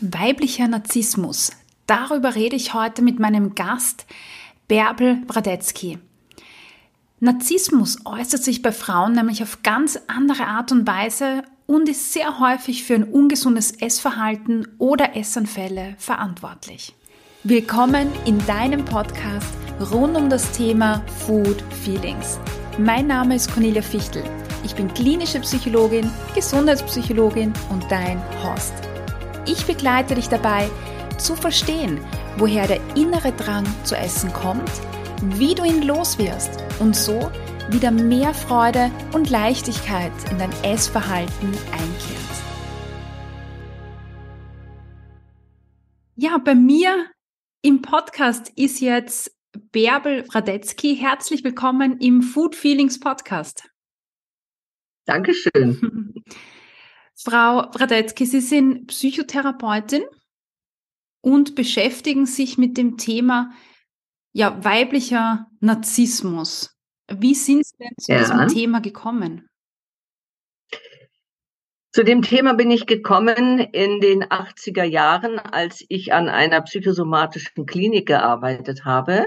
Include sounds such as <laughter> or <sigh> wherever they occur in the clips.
Weiblicher Narzissmus. Darüber rede ich heute mit meinem Gast Bärbel Bradetzky. Narzissmus äußert sich bei Frauen nämlich auf ganz andere Art und Weise und ist sehr häufig für ein ungesundes Essverhalten oder Essanfälle verantwortlich. Willkommen in deinem Podcast rund um das Thema Food Feelings. Mein Name ist Cornelia Fichtel. Ich bin klinische Psychologin, Gesundheitspsychologin und dein Host. Ich begleite dich dabei, zu verstehen, woher der innere Drang zu essen kommt, wie du ihn loswirst und so wieder mehr Freude und Leichtigkeit in dein Essverhalten einkehrt. Ja, bei mir im Podcast ist jetzt Bärbel Radetzky. Herzlich willkommen im Food Feelings Podcast. Dankeschön. <laughs> Frau Radetzky, Sie sind Psychotherapeutin und beschäftigen sich mit dem Thema ja, weiblicher Narzissmus. Wie sind Sie denn zu ja. diesem Thema gekommen? Zu dem Thema bin ich gekommen in den 80er Jahren, als ich an einer psychosomatischen Klinik gearbeitet habe.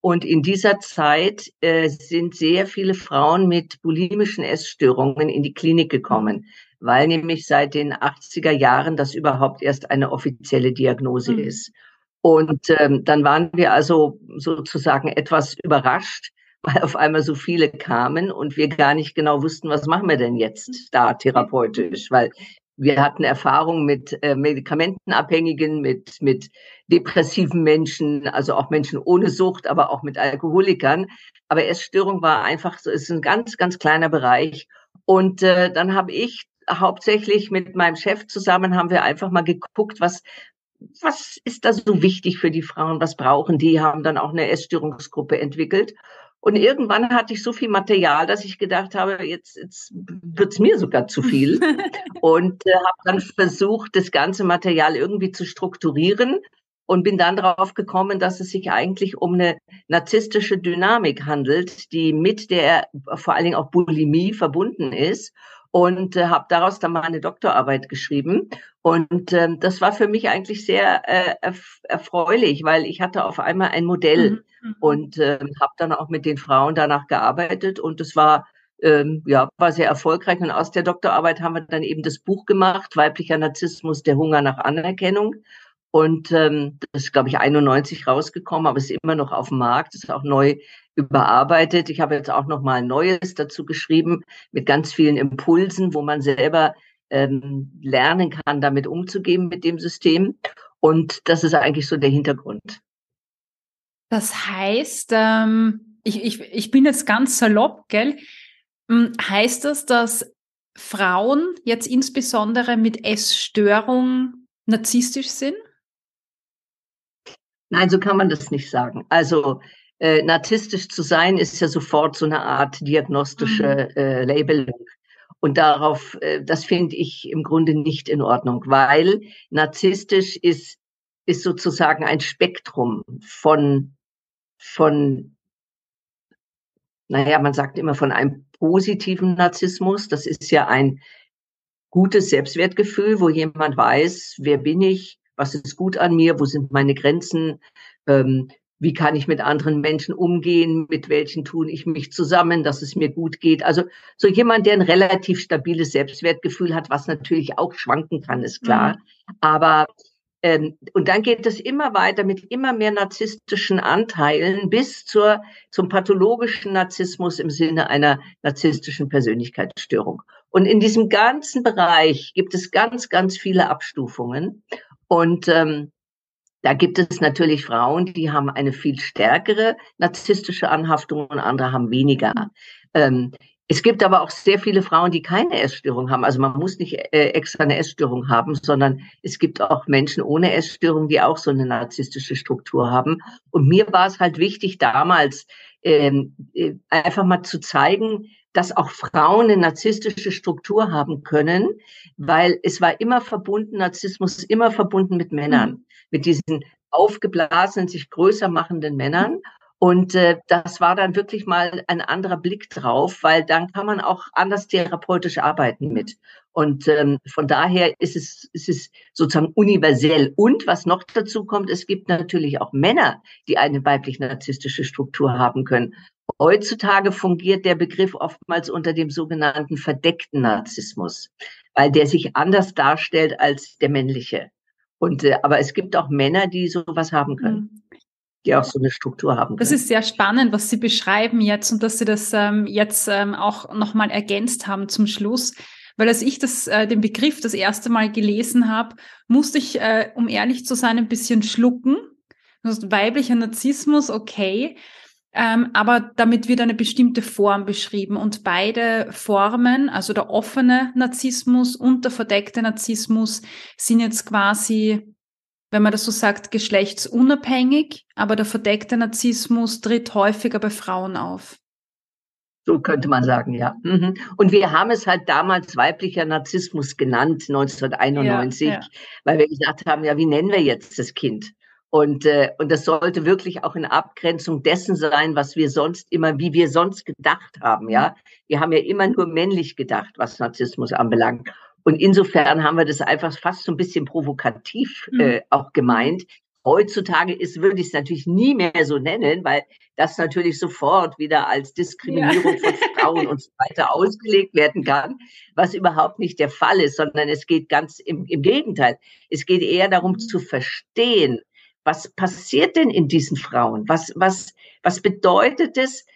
Und in dieser Zeit äh, sind sehr viele Frauen mit bulimischen Essstörungen in die Klinik gekommen weil nämlich seit den 80er Jahren das überhaupt erst eine offizielle Diagnose mhm. ist. Und ähm, dann waren wir also sozusagen etwas überrascht, <laughs> weil auf einmal so viele kamen und wir gar nicht genau wussten, was machen wir denn jetzt da therapeutisch, weil wir hatten Erfahrung mit äh, Medikamentenabhängigen, mit, mit depressiven Menschen, also auch Menschen ohne Sucht, aber auch mit Alkoholikern. Aber Essstörung war einfach so, ist ein ganz, ganz kleiner Bereich. Und äh, dann habe ich hauptsächlich mit meinem Chef zusammen haben wir einfach mal geguckt, was, was ist da so wichtig für die Frauen, was brauchen die, haben dann auch eine Essstörungsgruppe entwickelt. Und irgendwann hatte ich so viel Material, dass ich gedacht habe, jetzt, jetzt wird's mir sogar zu viel. <laughs> und äh, habe dann versucht, das ganze Material irgendwie zu strukturieren und bin dann darauf gekommen, dass es sich eigentlich um eine narzisstische Dynamik handelt, die mit der vor allen Dingen auch Bulimie verbunden ist und äh, habe daraus dann mal eine Doktorarbeit geschrieben. Und ähm, das war für mich eigentlich sehr äh, erf erfreulich, weil ich hatte auf einmal ein Modell mhm. mhm. und äh, habe dann auch mit den Frauen danach gearbeitet und es war ähm, ja war sehr erfolgreich. Und aus der Doktorarbeit haben wir dann eben das Buch gemacht, Weiblicher Narzissmus, der Hunger nach Anerkennung. Und ähm, das ist, glaube ich, 91 rausgekommen, aber ist immer noch auf dem Markt, ist auch neu überarbeitet. Ich habe jetzt auch noch mal ein Neues dazu geschrieben mit ganz vielen Impulsen, wo man selber ähm, lernen kann, damit umzugehen mit dem System. Und das ist eigentlich so der Hintergrund. Das heißt, ähm, ich, ich, ich bin jetzt ganz salopp, gell? Hm, heißt das, dass Frauen jetzt insbesondere mit Essstörung narzisstisch sind? Nein, so kann man das nicht sagen. Also äh, narzisstisch zu sein ist ja sofort so eine Art diagnostische mhm. äh, Labelung. Und darauf, äh, das finde ich im Grunde nicht in Ordnung, weil narzisstisch ist, ist sozusagen ein Spektrum von, von, naja, man sagt immer von einem positiven Narzissmus. Das ist ja ein gutes Selbstwertgefühl, wo jemand weiß, wer bin ich, was ist gut an mir, wo sind meine Grenzen, ähm, wie kann ich mit anderen Menschen umgehen, mit welchen tun ich mich zusammen, dass es mir gut geht. Also so jemand, der ein relativ stabiles Selbstwertgefühl hat, was natürlich auch schwanken kann, ist klar. Mhm. Aber ähm, und dann geht es immer weiter mit immer mehr narzisstischen Anteilen bis zur, zum pathologischen Narzissmus im Sinne einer narzisstischen Persönlichkeitsstörung. Und in diesem ganzen Bereich gibt es ganz, ganz viele Abstufungen. Und ähm, da gibt es natürlich Frauen, die haben eine viel stärkere narzisstische Anhaftung und andere haben weniger. Ähm, es gibt aber auch sehr viele Frauen, die keine Essstörung haben. Also man muss nicht äh, extra eine Essstörung haben, sondern es gibt auch Menschen ohne Essstörung, die auch so eine narzisstische Struktur haben. Und mir war es halt wichtig, damals ähm, äh, einfach mal zu zeigen, dass auch Frauen eine narzisstische Struktur haben können, weil es war immer verbunden, Narzissmus immer verbunden mit Männern, mhm. mit diesen aufgeblasenen, sich größer machenden Männern. Und äh, das war dann wirklich mal ein anderer Blick drauf, weil dann kann man auch anders therapeutisch arbeiten mit. Und ähm, von daher ist es, ist es sozusagen universell. Und was noch dazu kommt, es gibt natürlich auch Männer, die eine weiblich-narzisstische Struktur haben können. Heutzutage fungiert der Begriff oftmals unter dem sogenannten verdeckten Narzissmus, weil der sich anders darstellt als der männliche. Und äh, aber es gibt auch Männer, die sowas haben können. Mhm die auch so eine Struktur haben können. Das ist sehr spannend, was Sie beschreiben jetzt und dass Sie das ähm, jetzt ähm, auch nochmal ergänzt haben zum Schluss. Weil als ich das, äh, den Begriff das erste Mal gelesen habe, musste ich, äh, um ehrlich zu sein, ein bisschen schlucken. Das weiblicher Narzissmus, okay. Ähm, aber damit wird eine bestimmte Form beschrieben und beide Formen, also der offene Narzissmus und der verdeckte Narzissmus, sind jetzt quasi, wenn man das so sagt, geschlechtsunabhängig, aber der verdeckte Narzissmus tritt häufiger bei Frauen auf. So könnte man sagen, ja. Mhm. Und wir haben es halt damals weiblicher Narzissmus genannt, 1991, ja, ja. weil wir gesagt haben, ja, wie nennen wir jetzt das Kind? Und, äh, und das sollte wirklich auch in Abgrenzung dessen sein, was wir sonst immer, wie wir sonst gedacht haben, ja. Wir haben ja immer nur männlich gedacht, was Narzissmus anbelangt. Und insofern haben wir das einfach fast so ein bisschen provokativ mhm. äh, auch gemeint. Heutzutage ist, würde ich es natürlich nie mehr so nennen, weil das natürlich sofort wieder als Diskriminierung ja. von Frauen und so weiter ausgelegt werden kann, was überhaupt nicht der Fall ist, sondern es geht ganz im, im Gegenteil. Es geht eher darum zu verstehen, was passiert denn in diesen Frauen? Was, was, was bedeutet es,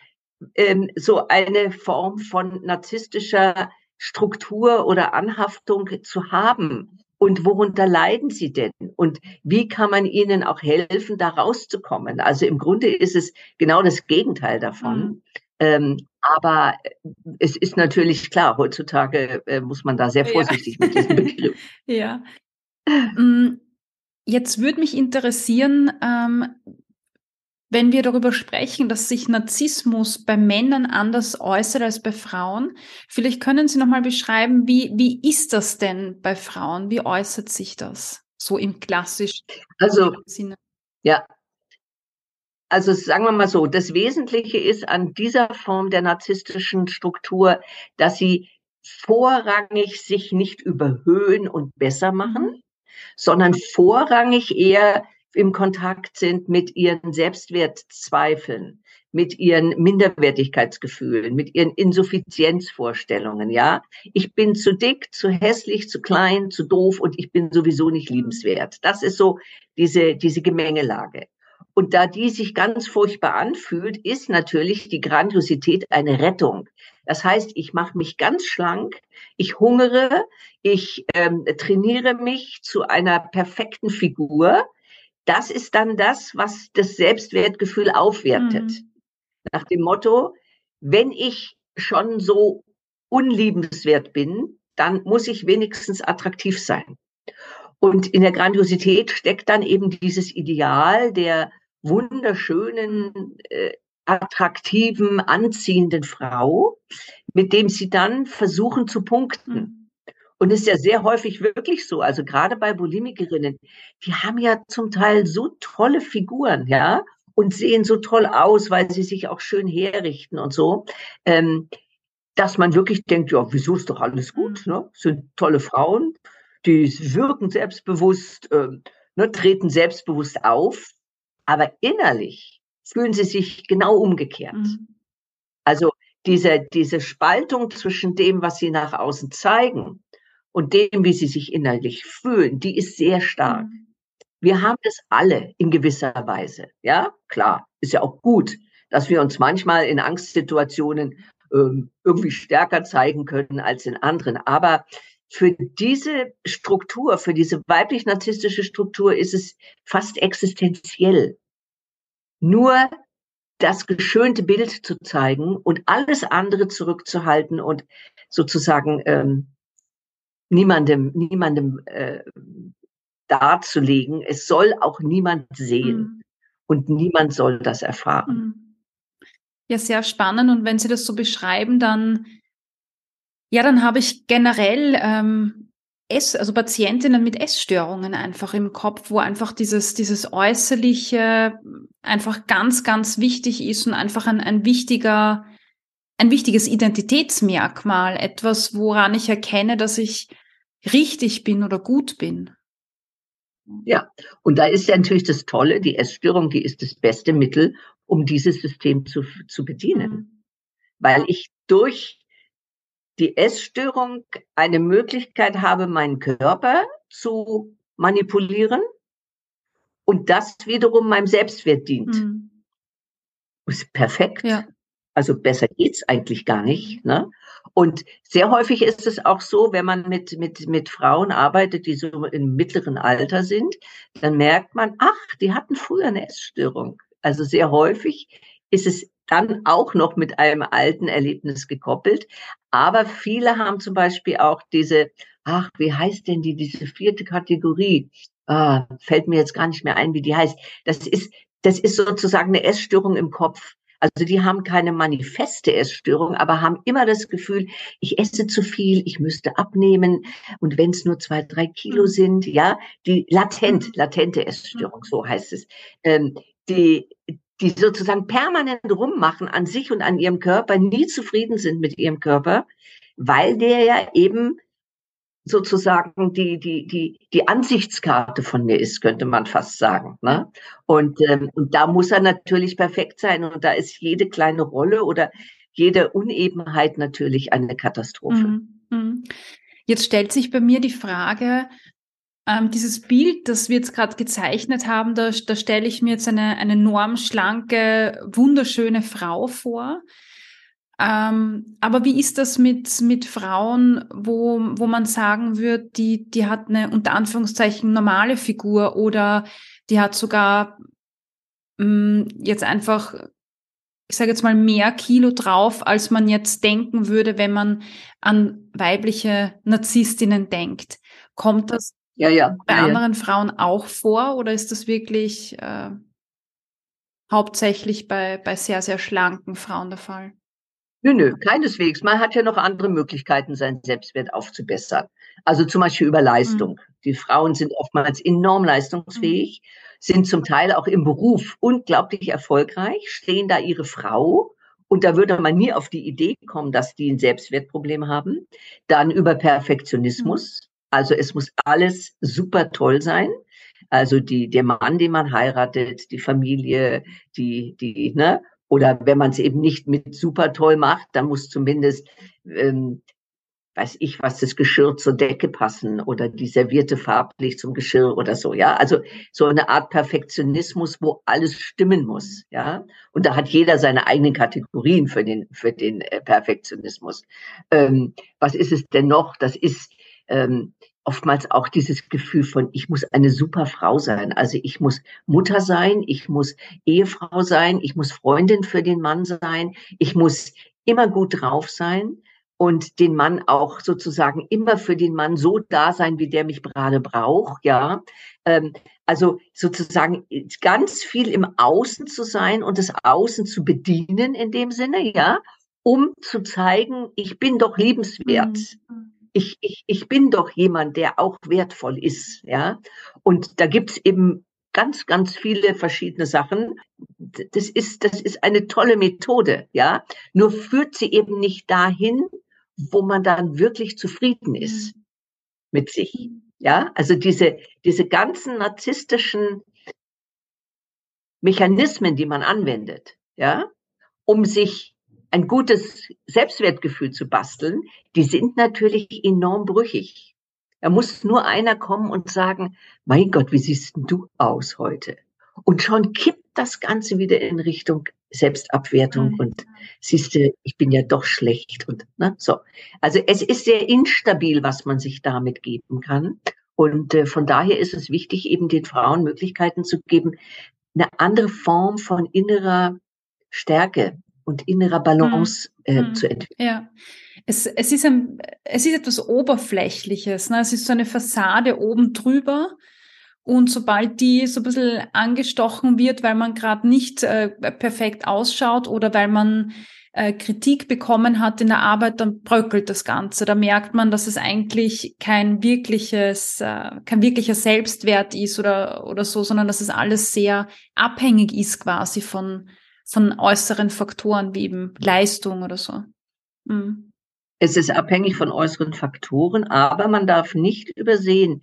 ähm, so eine Form von narzisstischer Struktur oder Anhaftung zu haben? Und worunter leiden sie denn? Und wie kann man ihnen auch helfen, da rauszukommen? Also im Grunde ist es genau das Gegenteil davon. Mhm. Ähm, aber es ist natürlich klar, heutzutage äh, muss man da sehr vorsichtig <laughs> ja. mit diesem Begriff. ja. Jetzt würde mich interessieren, ähm, wenn wir darüber sprechen, dass sich Narzissmus bei Männern anders äußert als bei Frauen, vielleicht können Sie nochmal beschreiben, wie, wie ist das denn bei Frauen? Wie äußert sich das so im klassischen also, Sinne? Ja, also sagen wir mal so, das Wesentliche ist an dieser Form der narzisstischen Struktur, dass sie vorrangig sich nicht überhöhen und besser machen, mhm. Sondern vorrangig eher im Kontakt sind mit ihren Selbstwertzweifeln, mit ihren Minderwertigkeitsgefühlen, mit ihren Insuffizienzvorstellungen, ja. Ich bin zu dick, zu hässlich, zu klein, zu doof und ich bin sowieso nicht liebenswert. Das ist so diese, diese Gemengelage. Und da die sich ganz furchtbar anfühlt, ist natürlich die Grandiosität eine Rettung. Das heißt, ich mache mich ganz schlank, ich hungere, ich ähm, trainiere mich zu einer perfekten Figur, das ist dann das, was das Selbstwertgefühl aufwertet. Mhm. Nach dem Motto, wenn ich schon so unliebenswert bin, dann muss ich wenigstens attraktiv sein. Und in der Grandiosität steckt dann eben dieses Ideal der wunderschönen, äh, attraktiven, anziehenden Frau, mit dem sie dann versuchen zu punkten. Mhm. Und es ist ja sehr häufig wirklich so, also gerade bei Bulimikerinnen, die haben ja zum Teil so tolle Figuren, ja, und sehen so toll aus, weil sie sich auch schön herrichten und so, ähm, dass man wirklich denkt, ja, wieso ist doch alles gut, mhm. ne? Sind tolle Frauen, die wirken selbstbewusst, ähm, ne, treten selbstbewusst auf, aber innerlich fühlen sie sich genau umgekehrt. Mhm. Also diese, diese Spaltung zwischen dem, was sie nach außen zeigen und dem, wie sie sich innerlich fühlen, die ist sehr stark. Mhm. Wir haben das alle in gewisser Weise. Ja, klar, ist ja auch gut, dass wir uns manchmal in Angstsituationen ähm, irgendwie stärker zeigen können als in anderen. Aber für diese Struktur, für diese weiblich-narzisstische Struktur ist es fast existenziell. Nur das geschönte Bild zu zeigen und alles andere zurückzuhalten und sozusagen ähm, niemandem, niemandem äh, darzulegen. Es soll auch niemand sehen mhm. und niemand soll das erfahren. Mhm. Ja, sehr spannend. Und wenn Sie das so beschreiben, dann, ja, dann habe ich generell ähm, Ess, also Patientinnen mit Essstörungen einfach im Kopf, wo einfach dieses, dieses Äußerliche einfach ganz, ganz wichtig ist und einfach ein, ein wichtiger, ein wichtiges Identitätsmerkmal, etwas, woran ich erkenne, dass ich richtig bin oder gut bin. Ja, und da ist ja natürlich das Tolle, die Essstörung, die ist das beste Mittel, um dieses System zu, zu bedienen. Mhm. Weil ich durch die Essstörung eine Möglichkeit habe, meinen Körper zu manipulieren und das wiederum meinem Selbstwert dient. Mhm. Ist perfekt. Ja. Also besser geht's eigentlich gar nicht. Ne? Und sehr häufig ist es auch so, wenn man mit, mit, mit Frauen arbeitet, die so im mittleren Alter sind, dann merkt man, ach, die hatten früher eine Essstörung. Also sehr häufig ist es dann auch noch mit einem alten Erlebnis gekoppelt. Aber viele haben zum Beispiel auch diese, ach, wie heißt denn die, diese vierte Kategorie? Ah, fällt mir jetzt gar nicht mehr ein, wie die heißt. Das ist, das ist sozusagen eine Essstörung im Kopf. Also die haben keine manifeste Essstörung, aber haben immer das Gefühl, ich esse zu viel, ich müsste abnehmen. Und wenn es nur zwei, drei Kilo mhm. sind, ja, die latent, mhm. latente Essstörung, so heißt es, ähm, die, die sozusagen permanent rummachen an sich und an ihrem Körper, nie zufrieden sind mit ihrem Körper, weil der ja eben sozusagen die, die, die, die Ansichtskarte von mir ist, könnte man fast sagen. Ne? Und, ähm, und da muss er natürlich perfekt sein. Und da ist jede kleine Rolle oder jede Unebenheit natürlich eine Katastrophe. Mhm. mhm. Jetzt stellt sich bei mir die Frage, ähm, dieses Bild, das wir jetzt gerade gezeichnet haben, da, da stelle ich mir jetzt eine, eine normschlanke, wunderschöne Frau vor. Ähm, aber wie ist das mit, mit Frauen, wo, wo man sagen würde, die, die hat eine unter Anführungszeichen normale Figur oder die hat sogar mh, mm, jetzt einfach, ich sage jetzt mal, mehr Kilo drauf, als man jetzt denken würde, wenn man an weibliche Narzisstinnen denkt. Kommt das ja, ja, bei ja, anderen Frauen auch vor oder ist das wirklich äh, hauptsächlich bei, bei sehr, sehr schlanken Frauen der Fall? Nö, nö, keineswegs. Man hat ja noch andere Möglichkeiten, seinen Selbstwert aufzubessern. Also zum Beispiel über Leistung. Mhm. Die Frauen sind oftmals enorm leistungsfähig, mhm. sind zum Teil auch im Beruf unglaublich erfolgreich, stehen da ihre Frau und da würde man nie auf die Idee kommen, dass die ein Selbstwertproblem haben. Dann über Perfektionismus. Mhm. Also es muss alles super toll sein. Also die, der Mann, den man heiratet, die Familie, die, die, ne, oder wenn man es eben nicht mit super toll macht, dann muss zumindest, ähm, weiß ich was, das Geschirr zur Decke passen oder die Servierte farblich zum Geschirr oder so, ja. Also so eine Art Perfektionismus, wo alles stimmen muss, ja. Und da hat jeder seine eigenen Kategorien für den, für den äh, Perfektionismus. Ähm, was ist es denn noch? Das ist, ähm, oftmals auch dieses Gefühl von, ich muss eine super Frau sein. Also ich muss Mutter sein, ich muss Ehefrau sein, ich muss Freundin für den Mann sein, ich muss immer gut drauf sein und den Mann auch sozusagen immer für den Mann so da sein, wie der mich gerade braucht, ja. Ähm, also sozusagen ganz viel im Außen zu sein und das Außen zu bedienen in dem Sinne, ja, um zu zeigen, ich bin doch liebenswert. Mhm ich, ich, ich bin doch jemand, der auch wertvoll ist, ja. Und da gibt's eben ganz, ganz viele verschiedene Sachen. Das ist, das ist eine tolle Methode, ja. Nur führt sie eben nicht dahin, wo man dann wirklich zufrieden ist mhm. mit sich. Ja, also diese, diese ganzen narzisstischen Mechanismen, die man anwendet, ja, um sich ein gutes Selbstwertgefühl zu basteln, die sind natürlich enorm brüchig. Da muss nur einer kommen und sagen, mein Gott, wie siehst du aus heute? Und schon kippt das Ganze wieder in Richtung Selbstabwertung mhm. und siehst du, ich bin ja doch schlecht und ne, so. Also es ist sehr instabil, was man sich damit geben kann. Und äh, von daher ist es wichtig, eben den Frauen Möglichkeiten zu geben, eine andere Form von innerer Stärke und innerer Balance hm. äh, hm. zu entwickeln. Ja. Es, es, ist ein, es ist etwas Oberflächliches. Ne? Es ist so eine Fassade oben drüber. Und sobald die so ein bisschen angestochen wird, weil man gerade nicht äh, perfekt ausschaut oder weil man äh, Kritik bekommen hat in der Arbeit, dann bröckelt das Ganze. Da merkt man, dass es eigentlich kein wirkliches, äh, kein wirklicher Selbstwert ist oder, oder so, sondern dass es alles sehr abhängig ist quasi von, von äußeren Faktoren wie eben Leistung oder so. Mhm. Es ist abhängig von äußeren Faktoren, aber man darf nicht übersehen,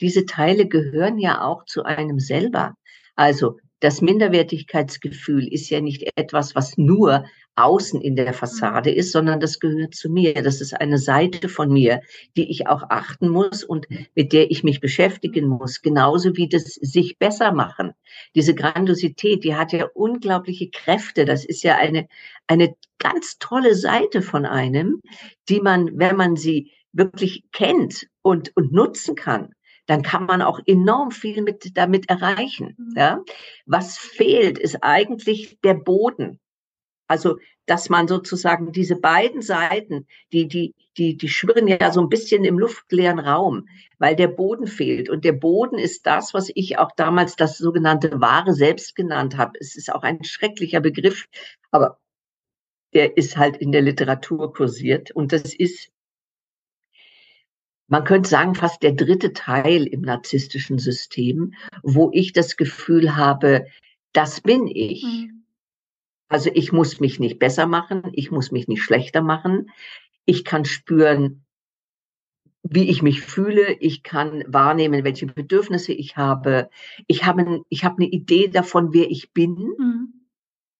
diese Teile gehören ja auch zu einem selber. Also das Minderwertigkeitsgefühl ist ja nicht etwas, was nur außen in der Fassade ist, sondern das gehört zu mir. Das ist eine Seite von mir, die ich auch achten muss und mit der ich mich beschäftigen muss. Genauso wie das sich besser machen. Diese Grandiosität, die hat ja unglaubliche Kräfte. Das ist ja eine, eine ganz tolle Seite von einem, die man, wenn man sie wirklich kennt und, und nutzen kann, dann kann man auch enorm viel mit, damit erreichen. Mhm. Ja? Was fehlt, ist eigentlich der Boden. Also, dass man sozusagen diese beiden Seiten, die, die, die, die schwirren ja so ein bisschen im luftleeren Raum, weil der Boden fehlt. Und der Boden ist das, was ich auch damals das sogenannte wahre Selbst genannt habe. Es ist auch ein schrecklicher Begriff, aber der ist halt in der Literatur kursiert. Und das ist man könnte sagen, fast der dritte Teil im narzisstischen System, wo ich das Gefühl habe, das bin ich. Mhm. Also ich muss mich nicht besser machen, ich muss mich nicht schlechter machen. Ich kann spüren, wie ich mich fühle. Ich kann wahrnehmen, welche Bedürfnisse ich habe. Ich habe, ich habe eine Idee davon, wer ich bin. Mhm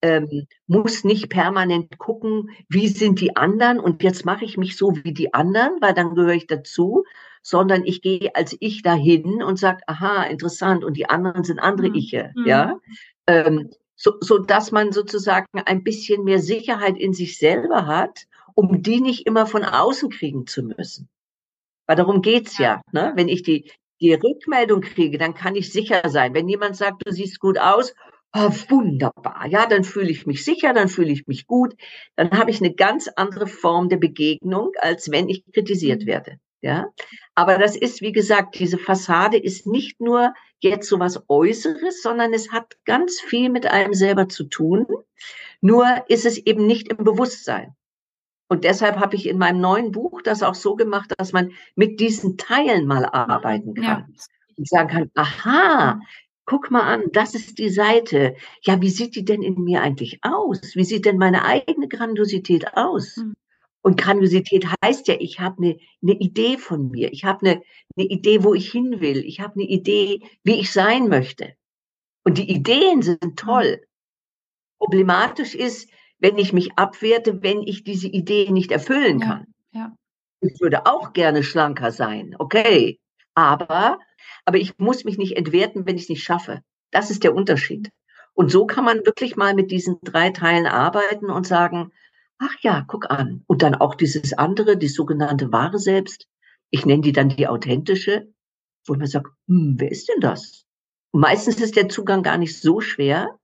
ähm, muss nicht permanent gucken, wie sind die anderen und jetzt mache ich mich so wie die anderen, weil dann gehöre ich dazu, sondern ich gehe als ich dahin und sage, aha, interessant und die anderen sind andere mhm. Iche, mhm. ja. Ähm, so, so dass man sozusagen ein bisschen mehr Sicherheit in sich selber hat, um die nicht immer von außen kriegen zu müssen. Weil darum geht's ja. Ne? Wenn ich die, die Rückmeldung kriege, dann kann ich sicher sein. Wenn jemand sagt, du siehst gut aus, oh, wunderbar, ja, dann fühle ich mich sicher, dann fühle ich mich gut, dann habe ich eine ganz andere Form der Begegnung, als wenn ich kritisiert mhm. werde. Ja, aber das ist, wie gesagt, diese Fassade ist nicht nur jetzt so was Äußeres, sondern es hat ganz viel mit einem selber zu tun. Nur ist es eben nicht im Bewusstsein. Und deshalb habe ich in meinem neuen Buch das auch so gemacht, dass man mit diesen Teilen mal arbeiten kann. Ja. Und sagen kann, aha, guck mal an, das ist die Seite. Ja, wie sieht die denn in mir eigentlich aus? Wie sieht denn meine eigene Grandiosität aus? Mhm. Und Grandiosität heißt ja, ich habe eine, eine Idee von mir. Ich habe eine, eine Idee, wo ich hin will. Ich habe eine Idee, wie ich sein möchte. Und die Ideen sind hm. toll. Problematisch ist, wenn ich mich abwerte, wenn ich diese Idee nicht erfüllen kann. Ja, ja. Ich würde auch gerne schlanker sein, okay. Aber aber ich muss mich nicht entwerten, wenn ich es nicht schaffe. Das ist der Unterschied. Und so kann man wirklich mal mit diesen drei Teilen arbeiten und sagen, ach ja, guck an. Und dann auch dieses andere, die sogenannte wahre Selbst. Ich nenne die dann die authentische, wo man sagt, hm, wer ist denn das? Meistens ist der Zugang gar nicht so schwer,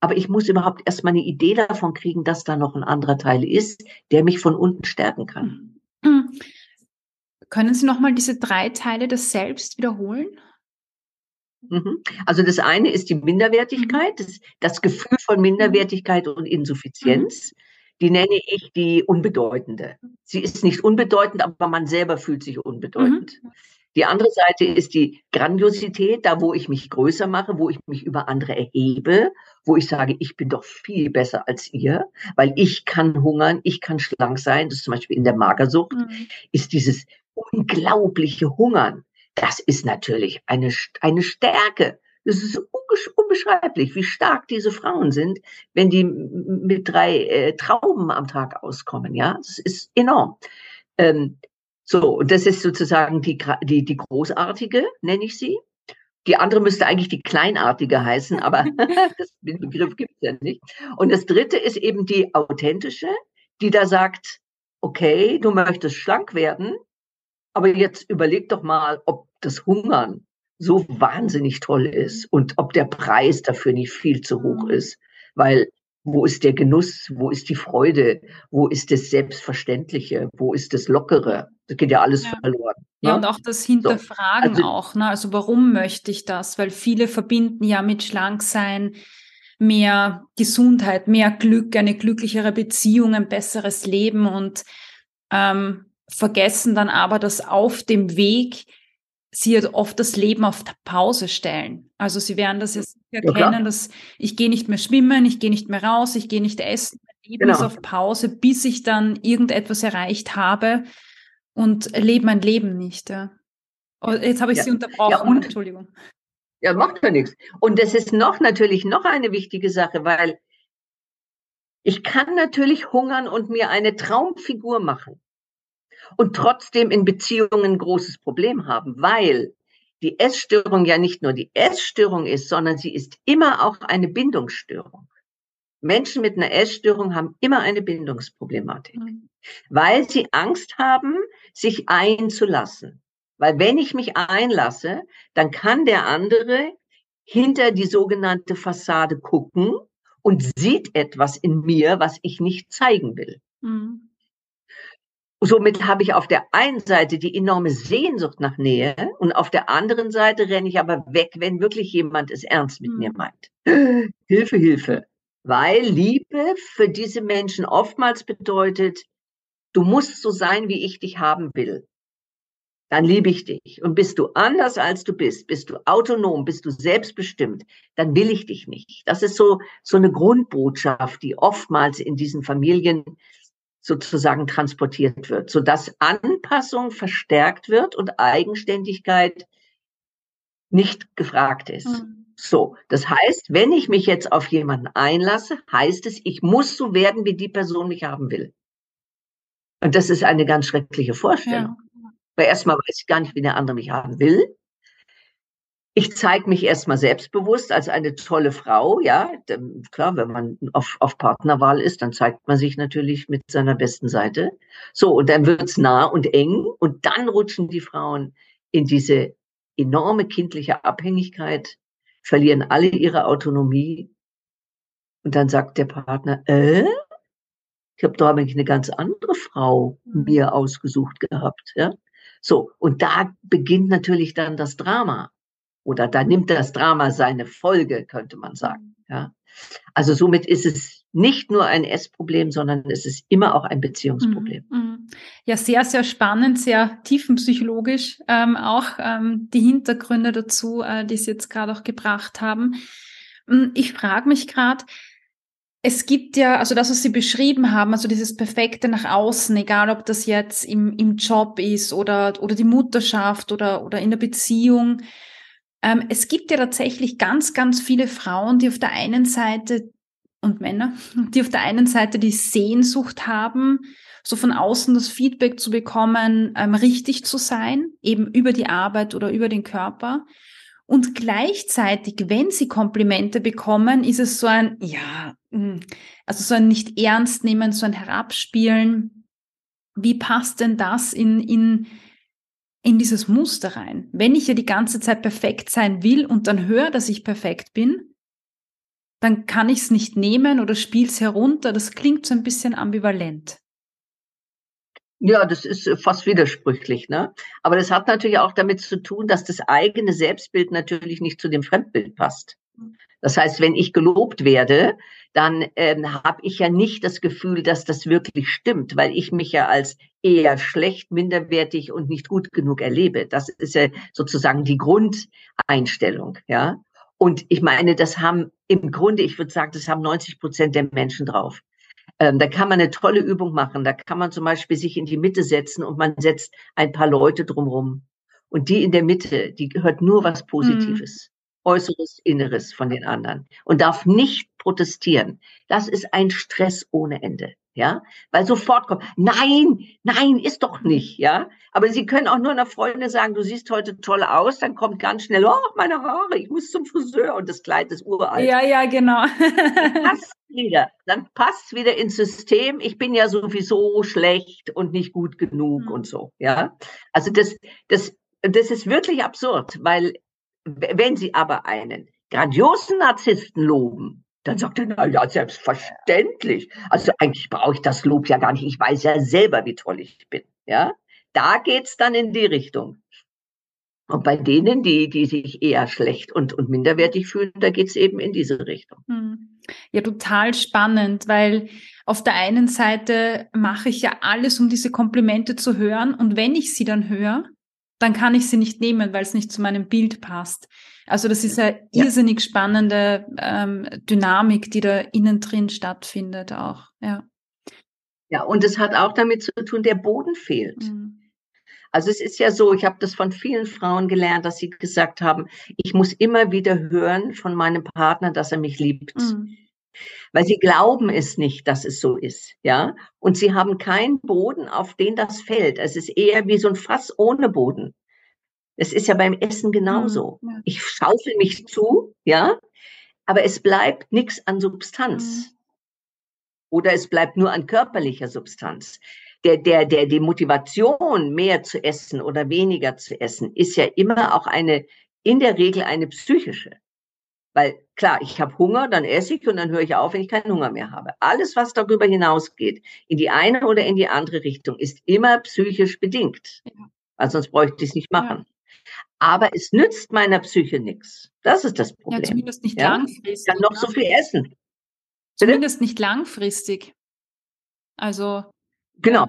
aber ich muss überhaupt erstmal eine Idee davon kriegen, dass da noch ein anderer Teil ist, der mich von unten stärken kann. Hm. Können Sie nochmal diese drei Teile des Selbst wiederholen? Mhm. Also das eine ist die Minderwertigkeit, das, das Gefühl von Minderwertigkeit und Insuffizienz. Mhm. Die nenne ich die unbedeutende. Sie ist nicht unbedeutend, aber man selber fühlt sich unbedeutend. Mhm. Die andere Seite ist die Grandiosität, da wo ich mich größer mache, wo ich mich über andere erhebe, wo ich sage, ich bin doch viel besser als ihr, weil ich kann hungern, ich kann schlank sein. Das ist zum Beispiel in der Magersucht, mhm. ist dieses unglaubliche Hungern. Das ist natürlich eine, eine Stärke. Es ist unbeschreiblich, wie stark diese Frauen sind, wenn die mit drei äh, Trauben am Tag auskommen. Ja, das ist enorm. Ähm, so, das ist sozusagen die, die, die großartige, nenne ich sie. Die andere müsste eigentlich die kleinartige heißen, aber <laughs> <laughs> das, den Begriff gibt es ja nicht. Und das dritte ist eben die authentische, die da sagt, okay, du möchtest schlank werden, aber jetzt überleg doch mal, ob das Hungern so wahnsinnig toll ist und ob der Preis dafür nicht viel zu hoch mhm. ist. Weil Wo ist der Genuss? Wo ist die Freude? Wo ist das Selbstverständliche? Wo ist das Lockere? Das geht ja alles ja. verloren. Ja, ne? und auch das Hinterfragen so. also, auch. Ne? Also warum möchte ich das? Weil viele verbinden ja mit Schlanksein mehr Gesundheit, mehr Glück, eine glücklichere Beziehung, ein besseres Leben und ähm, vergessen dann aber, dass auf dem Weg sie halt oft das Leben auf Pause stellen. Also sie werden das jetzt erkennen, ja, dass ich gehe nicht mehr schwimmen, ich gehe nicht mehr raus, ich gehe nicht essen, mein Leben genau. ist auf Pause, bis ich dann irgendetwas erreicht habe und lebe mein Leben nicht. Ja. Oh, jetzt habe ich ja. Sie unterbrochen, ja, und, Entschuldigung. Ja, macht ja nichts. Und das ist noch natürlich noch eine wichtige Sache, weil ich kann natürlich hungern und mir eine Traumfigur machen und trotzdem in Beziehungen ein großes Problem haben, weil die Essstörung ja nicht nur die Essstörung ist, sondern sie ist immer auch eine Bindungsstörung. Menschen mit einer Essstörung haben immer eine Bindungsproblematik, mhm. weil sie Angst haben, sich einzulassen. Weil wenn ich mich einlasse, dann kann der andere hinter die sogenannte Fassade gucken und sieht etwas in mir, was ich nicht zeigen will. Mhm. Somit habe ich auf der einen Seite die enorme Sehnsucht nach Nähe und auf der anderen Seite renne ich aber weg, wenn wirklich jemand es ernst mit mir meint. <gasps> Hilfe, Hilfe. Weil Liebe für diese Menschen oftmals bedeutet, du musst so sein, wie ich dich haben will. Dann liebe ich dich. Und bist du anders als du bist, bist du autonom, bist du selbstbestimmt, dann will ich dich nicht. Das ist so, so eine Grundbotschaft, die oftmals in diesen Familien sozusagen transportiert wird, so dass Anpassung verstärkt wird und Eigenständigkeit nicht gefragt ist. Mhm. So, das heißt, wenn ich mich jetzt auf jemanden einlasse, heißt es, ich muss so werden, wie die Person mich haben will. Und das ist eine ganz schreckliche Vorstellung. Ja. Weil erstmal weiß ich gar nicht, wie der andere mich haben will. Ich zeige mich erstmal selbstbewusst als eine tolle Frau, ja. Klar, wenn man auf, auf Partnerwahl ist, dann zeigt man sich natürlich mit seiner besten Seite. So, und dann wird's nah und eng und dann rutschen die Frauen in diese enorme kindliche Abhängigkeit, verlieren alle ihre Autonomie. Und dann sagt der Partner, äh, ich habe doch eigentlich eine ganz andere Frau mhm. mir ausgesucht gehabt, ja. So, und da beginnt natürlich dann das Drama oder da nimmt das Drama seine Folge, könnte man sagen. Ja. Also somit ist es nicht nur ein Essproblem, sondern es ist immer auch ein Beziehungsproblem. Mhm, mhm. Ja, sehr, sehr spannend, sehr tiefenpsychologisch ähm, auch ähm, die Hintergründe dazu, äh, die Sie jetzt gerade auch gebracht haben. Hm, ich frage mich gerade, es gibt ja, also das, was Sie beschrieben haben, also dieses Perfekte nach außen, egal ob das jetzt im, im Job ist oder, oder die Mutterschaft oder, oder in der Beziehung, ähm, es gibt ja tatsächlich ganz, ganz viele Frauen, die auf der einen Seite und Männer, <laughs> die auf der einen Seite die Sehnsucht haben, so von außen das Feedback zu bekommen, ähm, richtig zu sein, eben über die Arbeit oder über den Körper. Und gleichzeitig, wenn sie Komplimente bekommen, ist es so ein, ja, hm, also so ein nicht ernst nehmen, so ein Herabspielen. Wie passt denn das in, in, in dieses Muster rein. Wenn ich ja die ganze Zeit perfekt sein will und dann höre, dass ich perfekt bin, dann kann ich es nicht nehmen oder spiele es herunter. Das klingt so ein bisschen ambivalent. Ja, das ist äh, fast widersprüchlich, ne? Aber das hat natürlich auch damit zu tun, dass das eigene Selbstbild natürlich nicht zu dem Fremdbild passt. Das heißt, wenn ich gelobt werde, dann ähm, habe ich ja nicht das Gefühl, dass das wirklich stimmt, weil ich mich ja als eher schlecht, minderwertig und nicht gut genug erlebe. Das ist ja sozusagen die Grundeinstellung, ja. Und ich meine, das haben im Grunde, ich würde sagen, das haben 90 Prozent der Menschen drauf. Ähm, da kann man eine tolle Übung machen. Da kann man zum Beispiel sich in die Mitte setzen und man setzt ein paar Leute drumherum. Und die in der Mitte, die hört nur was Positives. Mhm. Äußeres, Inneres von den anderen und darf nicht protestieren. Das ist ein Stress ohne Ende, ja, weil sofort kommt, nein, nein, ist doch nicht, ja. Aber Sie können auch nur einer Freundin sagen, du siehst heute toll aus, dann kommt ganz schnell, oh, meine Haare, ich muss zum Friseur und das Kleid ist uralt. Ja, ja, genau. <laughs> passt wieder, dann passt wieder ins System. Ich bin ja sowieso schlecht und nicht gut genug mhm. und so, ja. Also das, das, das ist wirklich absurd, weil wenn Sie aber einen grandiosen Narzissten loben, Dann sagt er, na ja, selbstverständlich. Also eigentlich brauche ich das Lob ja gar nicht. Ich weiß ja selber, wie toll ich bin. Ja, da geht's dann in die Richtung. Und bei denen, die, die sich eher schlecht und, und minderwertig fühlen, da geht's eben in diese Richtung. Hm. Ja, total spannend, weil auf der einen Seite mache ich ja alles, um diese Komplimente zu hören. Und wenn ich sie dann höre, dann kann ich sie nicht nehmen, weil es nicht zu meinem Bild passt. Also das ist eine ja. irrsinnig spannende ähm, Dynamik, die da innen drin stattfindet auch. Ja. Ja, und es hat auch damit zu tun, der Boden fehlt. Mhm. Also es ist ja so, ich habe das von vielen Frauen gelernt, dass sie gesagt haben, ich muss immer wieder hören von meinem Partner, dass er mich liebt. Mhm. Weil sie glauben es nicht, dass es so ist, ja. Und sie haben keinen Boden, auf den das fällt. Es ist eher wie so ein Fass ohne Boden. Es ist ja beim Essen genauso. Mhm, ja. Ich schaufel mich zu, ja, aber es bleibt nichts an Substanz. Mhm. Oder es bleibt nur an körperlicher Substanz. Der, der, der, die Motivation, mehr zu essen oder weniger zu essen, ist ja immer auch eine, in der Regel eine psychische. Weil klar, ich habe Hunger, dann esse ich und dann höre ich auf, wenn ich keinen Hunger mehr habe. Alles, was darüber hinausgeht, in die eine oder in die andere Richtung, ist immer psychisch bedingt. Ja. Weil sonst bräuchte ich es nicht machen. Ja aber es nützt meiner Psyche nichts. Das ist das Problem. Ja, zumindest nicht ja? langfristig. Ich kann noch so viel essen. Zumindest nicht langfristig. Also genau,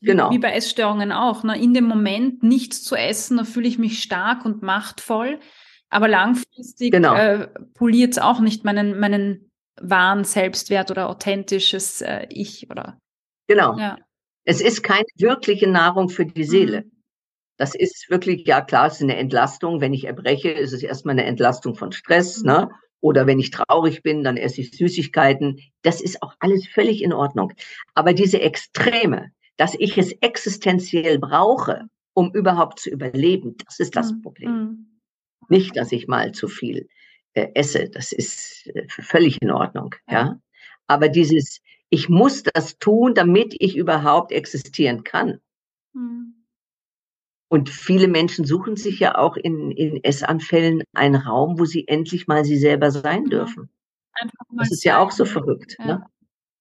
wie, genau. Wie bei Essstörungen auch. Ne? In dem Moment nichts zu essen, da fühle ich mich stark und machtvoll. Aber langfristig genau. äh, poliert es auch nicht meinen, meinen wahren Selbstwert oder authentisches äh, Ich oder. Genau. Ja. Es ist keine wirkliche Nahrung für die Seele. Mhm. Das ist wirklich, ja klar, es ist eine Entlastung. Wenn ich erbreche, ist es erstmal eine Entlastung von Stress. Mhm. Ne? Oder wenn ich traurig bin, dann esse ich Süßigkeiten. Das ist auch alles völlig in Ordnung. Aber diese Extreme, dass ich es existenziell brauche, um überhaupt zu überleben, das ist das mhm. Problem. Nicht, dass ich mal zu viel äh, esse. Das ist äh, völlig in Ordnung. Ja. ja. Aber dieses, ich muss das tun, damit ich überhaupt existieren kann. Mhm. Und viele Menschen suchen sich ja auch in, in Essanfällen einen Raum, wo sie endlich mal sie selber sein dürfen. das ist ja auch so verrückt. Ja. Ne?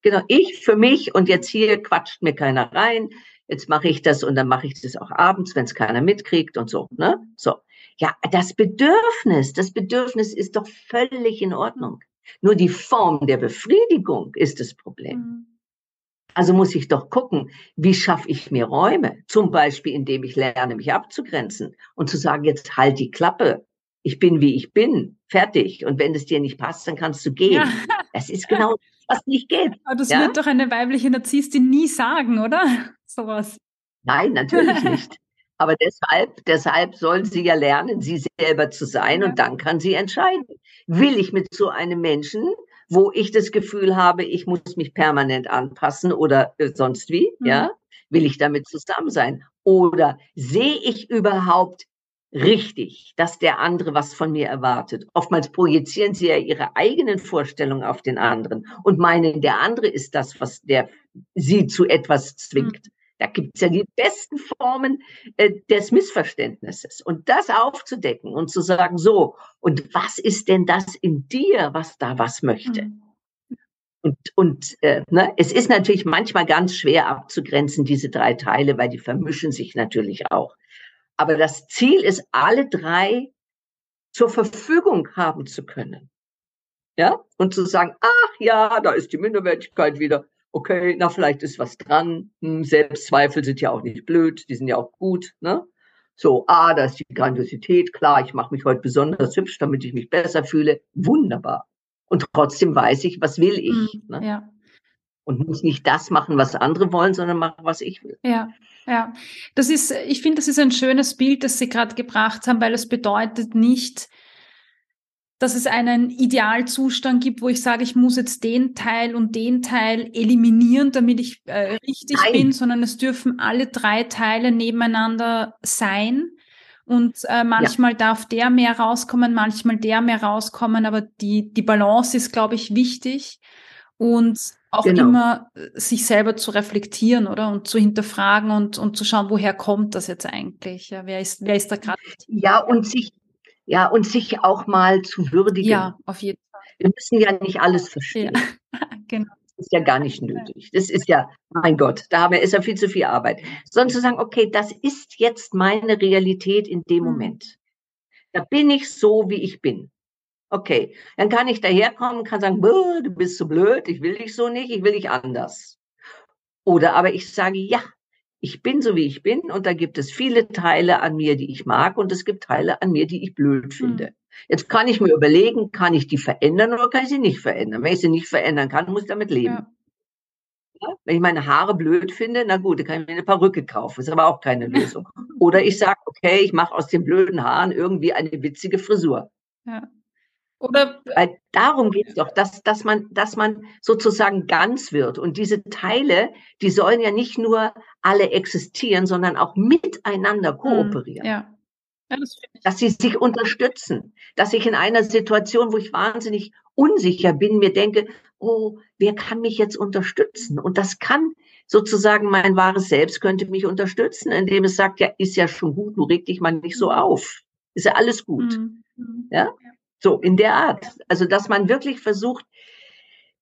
Genau, ich für mich und jetzt hier quatscht mir keiner rein. Jetzt mache ich das und dann mache ich das auch abends, wenn es keiner mitkriegt und so. Ne? So. Ja, das Bedürfnis, das Bedürfnis ist doch völlig in Ordnung. Nur die Form der Befriedigung ist das Problem. Mhm. Also muss ich doch gucken, wie schaffe ich mir Räume? Zum Beispiel, indem ich lerne, mich abzugrenzen und zu sagen, jetzt halt die Klappe. Ich bin, wie ich bin. Fertig. Und wenn es dir nicht passt, dann kannst du gehen. Ja. Es ist genau das, was nicht geht. Aber das ja? wird doch eine weibliche Narzisstin nie sagen, oder? <laughs> Sowas. Nein, natürlich nicht. Aber deshalb, deshalb soll sie ja lernen, sie selber zu sein und dann kann sie entscheiden. Will ich mit so einem Menschen wo ich das Gefühl habe, ich muss mich permanent anpassen oder äh, sonst wie, mhm. ja, will ich damit zusammen sein? Oder sehe ich überhaupt richtig, dass der andere was von mir erwartet? Oftmals projizieren sie ja ihre eigenen Vorstellungen auf den anderen und meinen, der andere ist das, was der sie zu etwas zwingt. Mhm. Da gibt es ja die besten Formen äh, des Missverständnisses. Und das aufzudecken und zu sagen, so, und was ist denn das in dir, was da was möchte? Mhm. Und, und äh, ne, es ist natürlich manchmal ganz schwer abzugrenzen, diese drei Teile, weil die vermischen sich natürlich auch. Aber das Ziel ist, alle drei zur Verfügung haben zu können. Ja, und zu sagen, ach ja, da ist die Minderwertigkeit wieder okay, na, vielleicht ist was dran. Hm, Selbstzweifel sind ja auch nicht blöd, die sind ja auch gut. Ne? So, ah, da ist die Grandiosität, klar, ich mache mich heute besonders hübsch, damit ich mich besser fühle. Wunderbar. Und trotzdem weiß ich, was will ich. Mhm, ne? Ja. Und muss nicht das machen, was andere wollen, sondern machen, was ich will. Ja, ja. Das ist, ich finde, das ist ein schönes Bild, das Sie gerade gebracht haben, weil es bedeutet nicht, dass es einen Idealzustand gibt, wo ich sage, ich muss jetzt den Teil und den Teil eliminieren, damit ich äh, richtig Nein. bin, sondern es dürfen alle drei Teile nebeneinander sein. Und äh, manchmal ja. darf der mehr rauskommen, manchmal der mehr rauskommen, aber die, die Balance ist, glaube ich, wichtig. Und auch genau. immer äh, sich selber zu reflektieren, oder? Und zu hinterfragen und, und zu schauen, woher kommt das jetzt eigentlich? Ja, wer ist, wer ist da gerade? Ja, und sich, ja, und sich auch mal zu würdigen. Ja, auf jeden Fall. Wir müssen ja nicht alles verstehen. Ja, <laughs> genau. Das ist ja gar nicht nötig. Das ist ja, mein Gott, da haben wir, ist ja viel zu viel Arbeit. Sondern zu sagen, okay, das ist jetzt meine Realität in dem hm. Moment. Da bin ich so, wie ich bin. Okay, dann kann ich daherkommen, kann sagen, du bist so blöd, ich will dich so nicht, ich will dich anders. Oder aber ich sage, ja, ich bin so, wie ich bin und da gibt es viele Teile an mir, die ich mag und es gibt Teile an mir, die ich blöd finde. Mhm. Jetzt kann ich mir überlegen, kann ich die verändern oder kann ich sie nicht verändern? Wenn ich sie nicht verändern kann, muss ich damit leben. Ja. Ja? Wenn ich meine Haare blöd finde, na gut, dann kann ich mir eine Perücke kaufen. Ist aber auch keine <laughs> Lösung. Oder ich sage, okay, ich mache aus den blöden Haaren irgendwie eine witzige Frisur. Ja. Oder Weil darum geht es doch, dass, dass, man, dass man sozusagen ganz wird. Und diese Teile, die sollen ja nicht nur alle existieren, sondern auch miteinander hm, kooperieren. Ja. ja das dass sie sich unterstützen. Dass ich in einer Situation, wo ich wahnsinnig unsicher bin, mir denke, oh, wer kann mich jetzt unterstützen? Und das kann sozusagen mein wahres Selbst könnte mich unterstützen, indem es sagt, ja, ist ja schon gut, du reg dich mal nicht so hm. auf. Ist ja alles gut. Mhm. Ja? So, in der Art. Also, dass man wirklich versucht,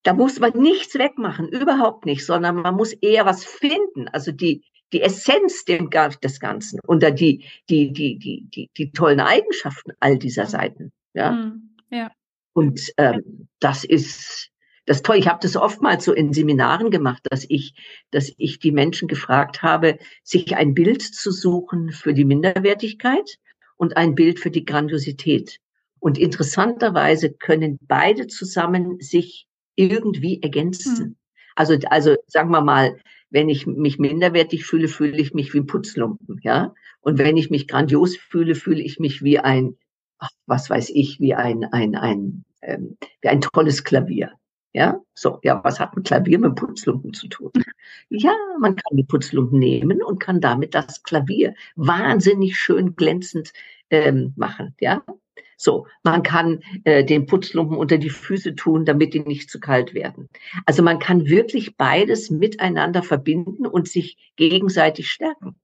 da muss man nichts wegmachen, überhaupt nicht, sondern man muss eher was finden. Also die, die Essenz des Ganzen und die, die, die, die, die, die tollen Eigenschaften all dieser Seiten. Ja. Mhm. ja. Und ähm, das ist das ist toll. Ich habe das oftmals so in Seminaren gemacht, dass ich, dass ich die Menschen gefragt habe, sich ein Bild zu suchen für die Minderwertigkeit und ein Bild für die Grandiosität. Und interessanterweise können beide zusammen sich irgendwie ergänzen. Mhm. Also, also sagen wir mal, wenn ich mich minderwertig fühle, fühle ich mich wie ein Putzlumpen, ja. Und wenn ich mich grandios fühle, fühle ich mich wie ein, ach, was weiß ich, wie ein, ein, ein, ähm, wie ein tolles Klavier. Ja, so, ja, was hat ein Klavier mit Putzlumpen zu tun? <laughs> Ja, man kann die Putzlumpen nehmen und kann damit das Klavier wahnsinnig schön glänzend ähm, machen, ja. So, man kann äh, den Putzlumpen unter die Füße tun, damit die nicht zu kalt werden. Also man kann wirklich beides miteinander verbinden und sich gegenseitig stärken.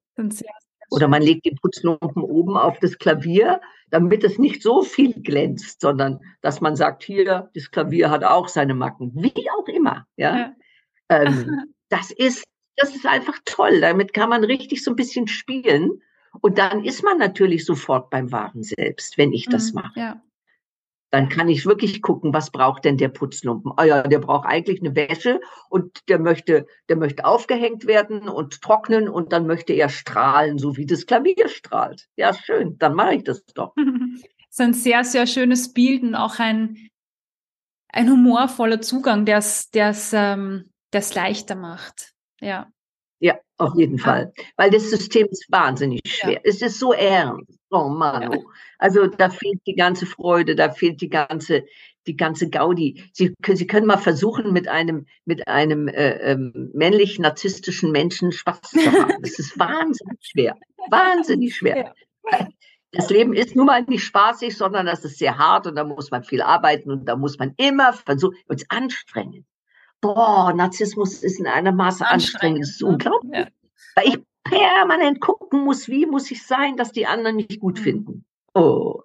Oder man legt den Putzlumpen oben auf das Klavier, damit es nicht so viel glänzt, sondern dass man sagt, hier, das Klavier hat auch seine Macken, wie auch immer. Ja, ja. Ähm, <laughs> das ist, das ist einfach toll. Damit kann man richtig so ein bisschen spielen und dann ist man natürlich sofort beim wahren Selbst, wenn ich das mhm, mache. Ja. Dann kann ich wirklich gucken, was braucht denn der Putzlumpen? Ah ja, der braucht eigentlich eine Wäsche und der möchte, der möchte aufgehängt werden und trocknen und dann möchte er strahlen, so wie das Klavier strahlt. Ja, schön, dann mache ich das doch. Das <laughs> ist ein sehr, sehr schönes Bild und auch ein, ein humorvoller Zugang, der es ähm, leichter macht. Ja. Ja, auf jeden Fall. Weil das System ist wahnsinnig schwer. Ja. Es ist so ernst. Oh Mann. Ja. Oh. Also da fehlt die ganze Freude, da fehlt die ganze, die ganze Gaudi. Sie, Sie können mal versuchen, mit einem, mit einem äh, ähm, männlich narzisstischen Menschen Spaß zu haben. Das ist wahnsinnig schwer. Wahnsinnig schwer. Ja. Das Leben ist nun mal nicht spaßig, sondern das ist sehr hart und da muss man viel arbeiten und da muss man immer versuchen, uns anstrengen boah, Narzissmus ist in einem Maße anstrengend. Das ist ne? unglaublich. Ja. Weil ich permanent gucken muss, wie muss ich sein, dass die anderen mich gut mhm. finden. Oh.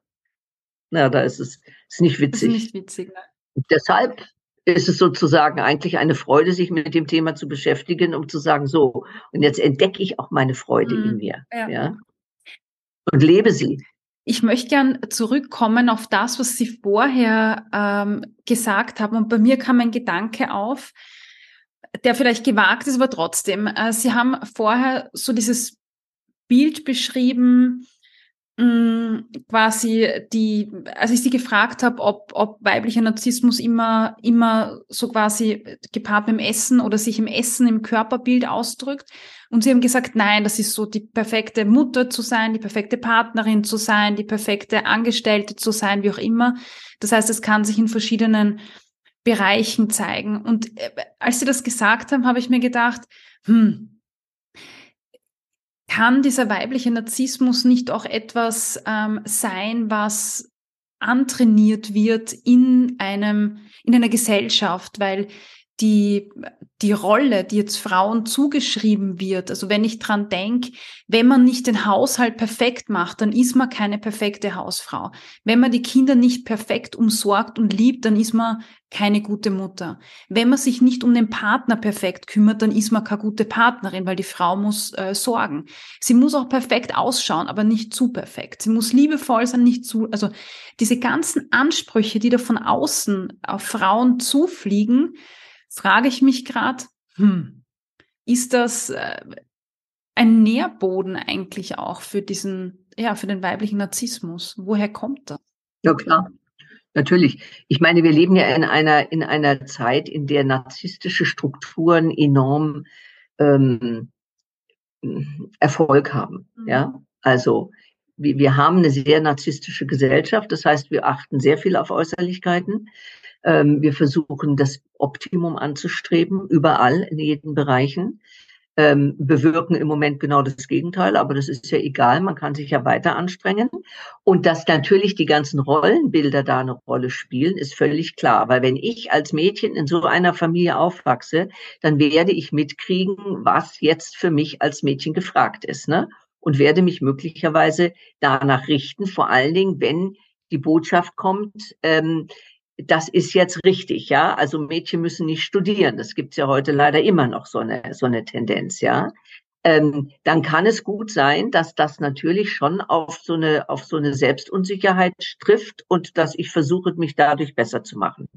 Na, da ist es ist nicht witzig. ist nicht witzig. Ne? Deshalb ist es sozusagen eigentlich eine Freude, sich mit dem Thema zu beschäftigen, um zu sagen, so, und jetzt entdecke ich auch meine Freude mhm. in mir. Ja. ja. Und lebe sie. Ich möchte gern zurückkommen auf das, was Sie vorher ähm, gesagt haben. Und bei mir kam ein Gedanke auf, der vielleicht gewagt ist, aber trotzdem. Äh, Sie haben vorher so dieses Bild beschrieben, mh, quasi die, als ich Sie gefragt habe, ob, ob weiblicher Narzissmus immer, immer so quasi gepaart mit dem Essen oder sich im Essen, im Körperbild ausdrückt. Und sie haben gesagt, nein, das ist so die perfekte Mutter zu sein, die perfekte Partnerin zu sein, die perfekte Angestellte zu sein, wie auch immer. Das heißt, es kann sich in verschiedenen Bereichen zeigen. Und äh, als sie das gesagt haben, habe ich mir gedacht, hm, kann dieser weibliche Narzissmus nicht auch etwas ähm, sein, was antrainiert wird in einem, in einer Gesellschaft, weil die, die Rolle, die jetzt Frauen zugeschrieben wird. Also wenn ich dran denke, wenn man nicht den Haushalt perfekt macht, dann ist man keine perfekte Hausfrau. Wenn man die Kinder nicht perfekt umsorgt und liebt, dann ist man keine gute Mutter. Wenn man sich nicht um den Partner perfekt kümmert, dann ist man keine gute Partnerin, weil die Frau muss äh, sorgen. Sie muss auch perfekt ausschauen, aber nicht zu perfekt. Sie muss liebevoll sein, nicht zu, also diese ganzen Ansprüche, die da von außen auf Frauen zufliegen, frage ich mich gerade, hm, ist das äh, ein Nährboden eigentlich auch für diesen, ja, für den weiblichen Narzissmus? Woher kommt das? Ja, klar. Natürlich. Ich meine, wir leben ja in einer, in einer Zeit, in der narzisstische Strukturen enorm ähm, Erfolg haben. Mhm. Ja, also wir, wir haben eine sehr narzisstische Gesellschaft. Das heißt, wir achten sehr viel auf Äußerlichkeiten. Ähm, wir versuchen, das Optimum anzustreben, überall, in jeden Bereichen. Ähm, bewirken im Moment genau das Gegenteil, aber das ist ja egal, man kann sich ja weiter anstrengen. Und dass natürlich die ganzen Rollenbilder da eine Rolle spielen, ist völlig klar. Weil wenn ich als Mädchen in so einer Familie aufwachse, dann werde ich mitkriegen, was jetzt für mich als Mädchen gefragt ist. Ne? Und werde mich möglicherweise danach richten, vor allen Dingen, wenn die Botschaft kommt, ähm, das ist jetzt richtig, ja. Also Mädchen müssen nicht studieren. Das gibt's ja heute leider immer noch so eine, so eine Tendenz, ja ähm, dann kann es gut sein, dass das natürlich schon auf so eine, auf so eine Selbstunsicherheit trifft und dass ich versuche, mich dadurch besser zu machen.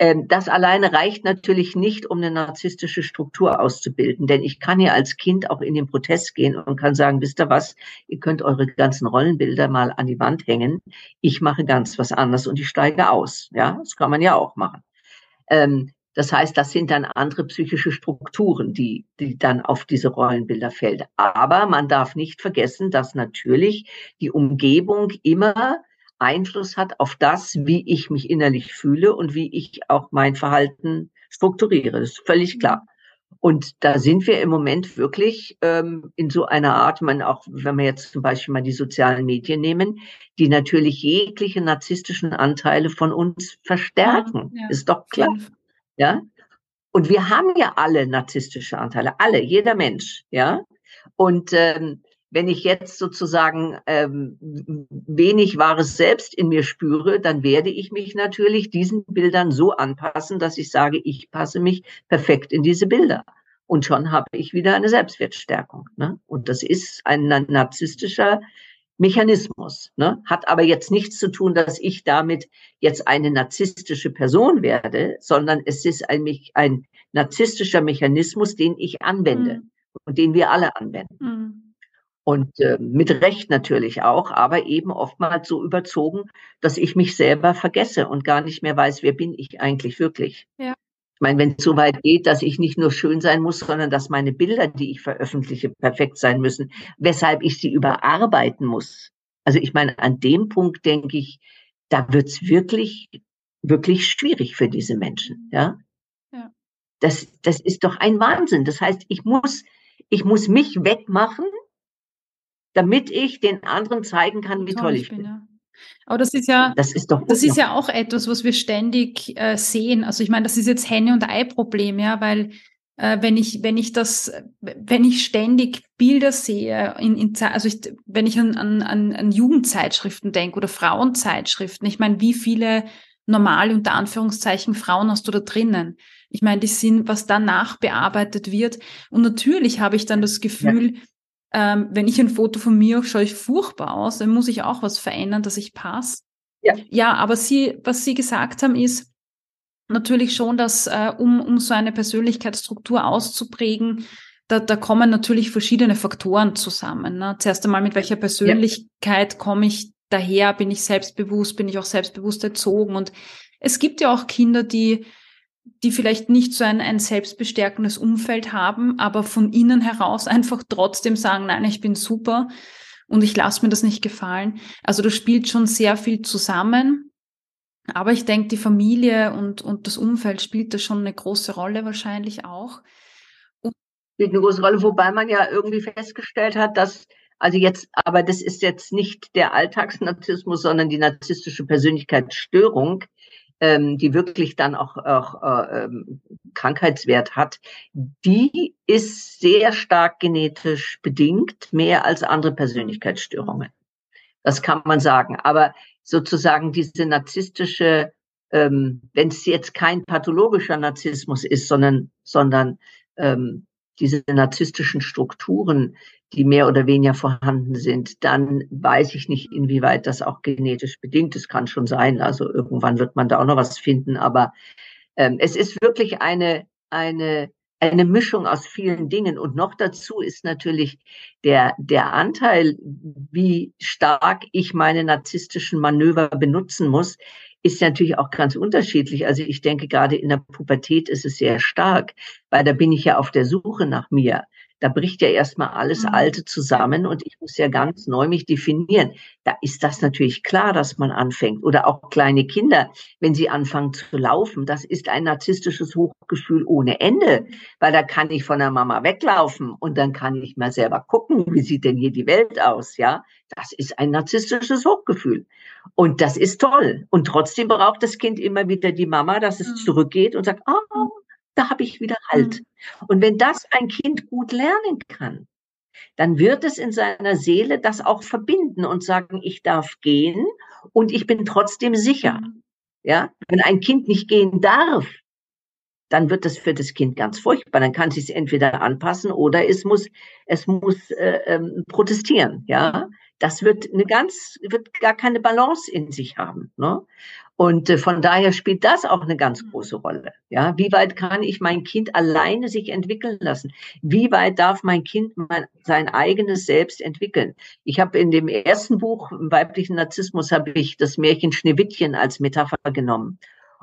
Ähm, das alleine reicht natürlich nicht, um eine narzisstische Struktur auszubilden, denn ich kann ja als Kind auch in den Protest gehen und kann sagen, wisst ihr was, ihr könnt eure ganzen Rollenbilder mal an die Wand hängen. Ich mache ganz was anderes und ich steige aus. Ja, das kann man ja auch machen. Ähm, das heißt, das sind dann andere psychische Strukturen, die, die dann auf diese Rollenbilder fällt. Aber man darf nicht vergessen, dass natürlich die Umgebung immer Einfluss hat auf das, wie ich mich innerlich fühle und wie ich auch mein Verhalten strukturiere. Das ist völlig klar. Und da sind wir im Moment wirklich ähm, in so einer Art, man auch, wenn wir jetzt zum Beispiel mal die sozialen Medien nehmen, die natürlich jegliche narzisstischen Anteile von uns verstärken. Ja, ist doch klar. Ja. Und wir haben ja alle narzisstische Anteile, alle, jeder Mensch, ja. Und ähm, wenn ich jetzt sozusagen ähm, wenig wahres Selbst in mir spüre, dann werde ich mich natürlich diesen Bildern so anpassen, dass ich sage, ich passe mich perfekt in diese Bilder. Und schon habe ich wieder eine Selbstwertstärkung. Ne? Und das ist ein narzisstischer Mechanismus, ne? hat aber jetzt nichts zu tun, dass ich damit jetzt eine narzisstische Person werde, sondern es ist ein, ein narzisstischer Mechanismus, den ich anwende mhm. und den wir alle anwenden. Mhm. Und äh, mit Recht natürlich auch, aber eben oftmals so überzogen, dass ich mich selber vergesse und gar nicht mehr weiß, wer bin ich eigentlich wirklich. Ja. Ich meine, wenn es so weit geht, dass ich nicht nur schön sein muss, sondern dass meine Bilder, die ich veröffentliche, perfekt sein müssen, weshalb ich sie überarbeiten muss. Also ich meine, an dem Punkt denke ich, da wird's wirklich, wirklich schwierig für diese Menschen. Ja? ja. Das, das ist doch ein Wahnsinn. Das heißt, ich muss, ich muss mich wegmachen, damit ich den anderen zeigen kann, wie toll, toll ich bin. bin. Ja. Aber das ist ja, das ist, doch das ist ja auch etwas, was wir ständig äh, sehen. Also ich meine, das ist jetzt Henne- und Ei-Problem, ja, weil äh, wenn ich, wenn ich das, wenn ich ständig Bilder sehe, in, in, also ich, wenn ich an, an, an Jugendzeitschriften denke oder Frauenzeitschriften, ich meine, wie viele normale, unter Anführungszeichen, Frauen hast du da drinnen? Ich meine, die sind, was danach bearbeitet wird. Und natürlich habe ich dann das Gefühl, ja ähm, wenn ich ein Foto von mir schaue ich furchtbar aus, dann muss ich auch was verändern, dass ich passe. Ja. ja, aber Sie, was Sie gesagt haben, ist natürlich schon, dass äh, um, um so eine Persönlichkeitsstruktur auszuprägen, da, da kommen natürlich verschiedene Faktoren zusammen. Ne? Zuerst einmal, mit welcher Persönlichkeit ja. komme ich daher? Bin ich selbstbewusst? Bin ich auch selbstbewusst erzogen? Und es gibt ja auch Kinder, die die vielleicht nicht so ein, ein selbstbestärkendes Umfeld haben, aber von innen heraus <laughs> einfach trotzdem sagen, nein, ich bin super und ich lasse mir das nicht gefallen. Also da spielt schon sehr viel zusammen. Aber ich denke, die Familie und, und das Umfeld spielt da schon eine große Rolle wahrscheinlich auch. Und spielt eine große Rolle, wobei man ja irgendwie festgestellt hat, dass also jetzt, aber das ist jetzt nicht der Alltagsnarzissmus, sondern die narzisstische Persönlichkeitsstörung, ähm, die wirklich dann auch, auch äh, ähm, Krankheitswert hat, die ist sehr stark genetisch bedingt, mehr als andere Persönlichkeitsstörungen. Das kann man sagen. Aber sozusagen diese narzisstische, ähm, wenn es jetzt kein pathologischer Narzissmus ist, sondern, sondern ähm, diese narzisstischen Strukturen, die mehr oder weniger vorhanden sind, dann weiß ich nicht, inwieweit das auch genetisch bedingt ist. Kann schon sein. Also irgendwann wird man da auch noch was finden. Aber ähm, es ist wirklich eine, eine, eine Mischung aus vielen Dingen. Und noch dazu ist natürlich der, der Anteil, wie stark ich meine narzisstischen Manöver benutzen muss, ist natürlich auch ganz unterschiedlich. Also ich denke, gerade in der Pubertät ist es sehr stark, weil da bin ich ja auf der Suche nach mir. Da bricht ja erstmal alles mhm. Alte zusammen und ich muss ja ganz neu mich definieren. Da ist das natürlich klar, dass man anfängt. Oder auch kleine Kinder, wenn sie anfangen zu laufen, das ist ein narzisstisches Hochgefühl ohne Ende, weil da kann ich von der Mama weglaufen und dann kann ich mal selber gucken, wie sieht denn hier die Welt aus, ja? Das ist ein narzisstisches Hochgefühl. Und das ist toll. Und trotzdem braucht das Kind immer wieder die Mama, dass es mhm. zurückgeht und sagt, oh, da habe ich wieder Halt. Mhm. Und wenn das ein Kind gut lernen kann, dann wird es in seiner Seele das auch verbinden und sagen, ich darf gehen und ich bin trotzdem sicher. Mhm. Ja, wenn ein Kind nicht gehen darf, dann wird das für das Kind ganz furchtbar. Dann kann es sich entweder anpassen oder es muss, es muss äh, ähm, protestieren. Ja, das wird eine ganz, wird gar keine Balance in sich haben. Ne? Und äh, von daher spielt das auch eine ganz mhm. große Rolle. Ja, wie weit kann ich mein Kind alleine sich entwickeln lassen? Wie weit darf mein Kind mein, sein eigenes Selbst entwickeln? Ich habe in dem ersten Buch im weiblichen Narzissmus habe ich das Märchen Schneewittchen als Metapher genommen.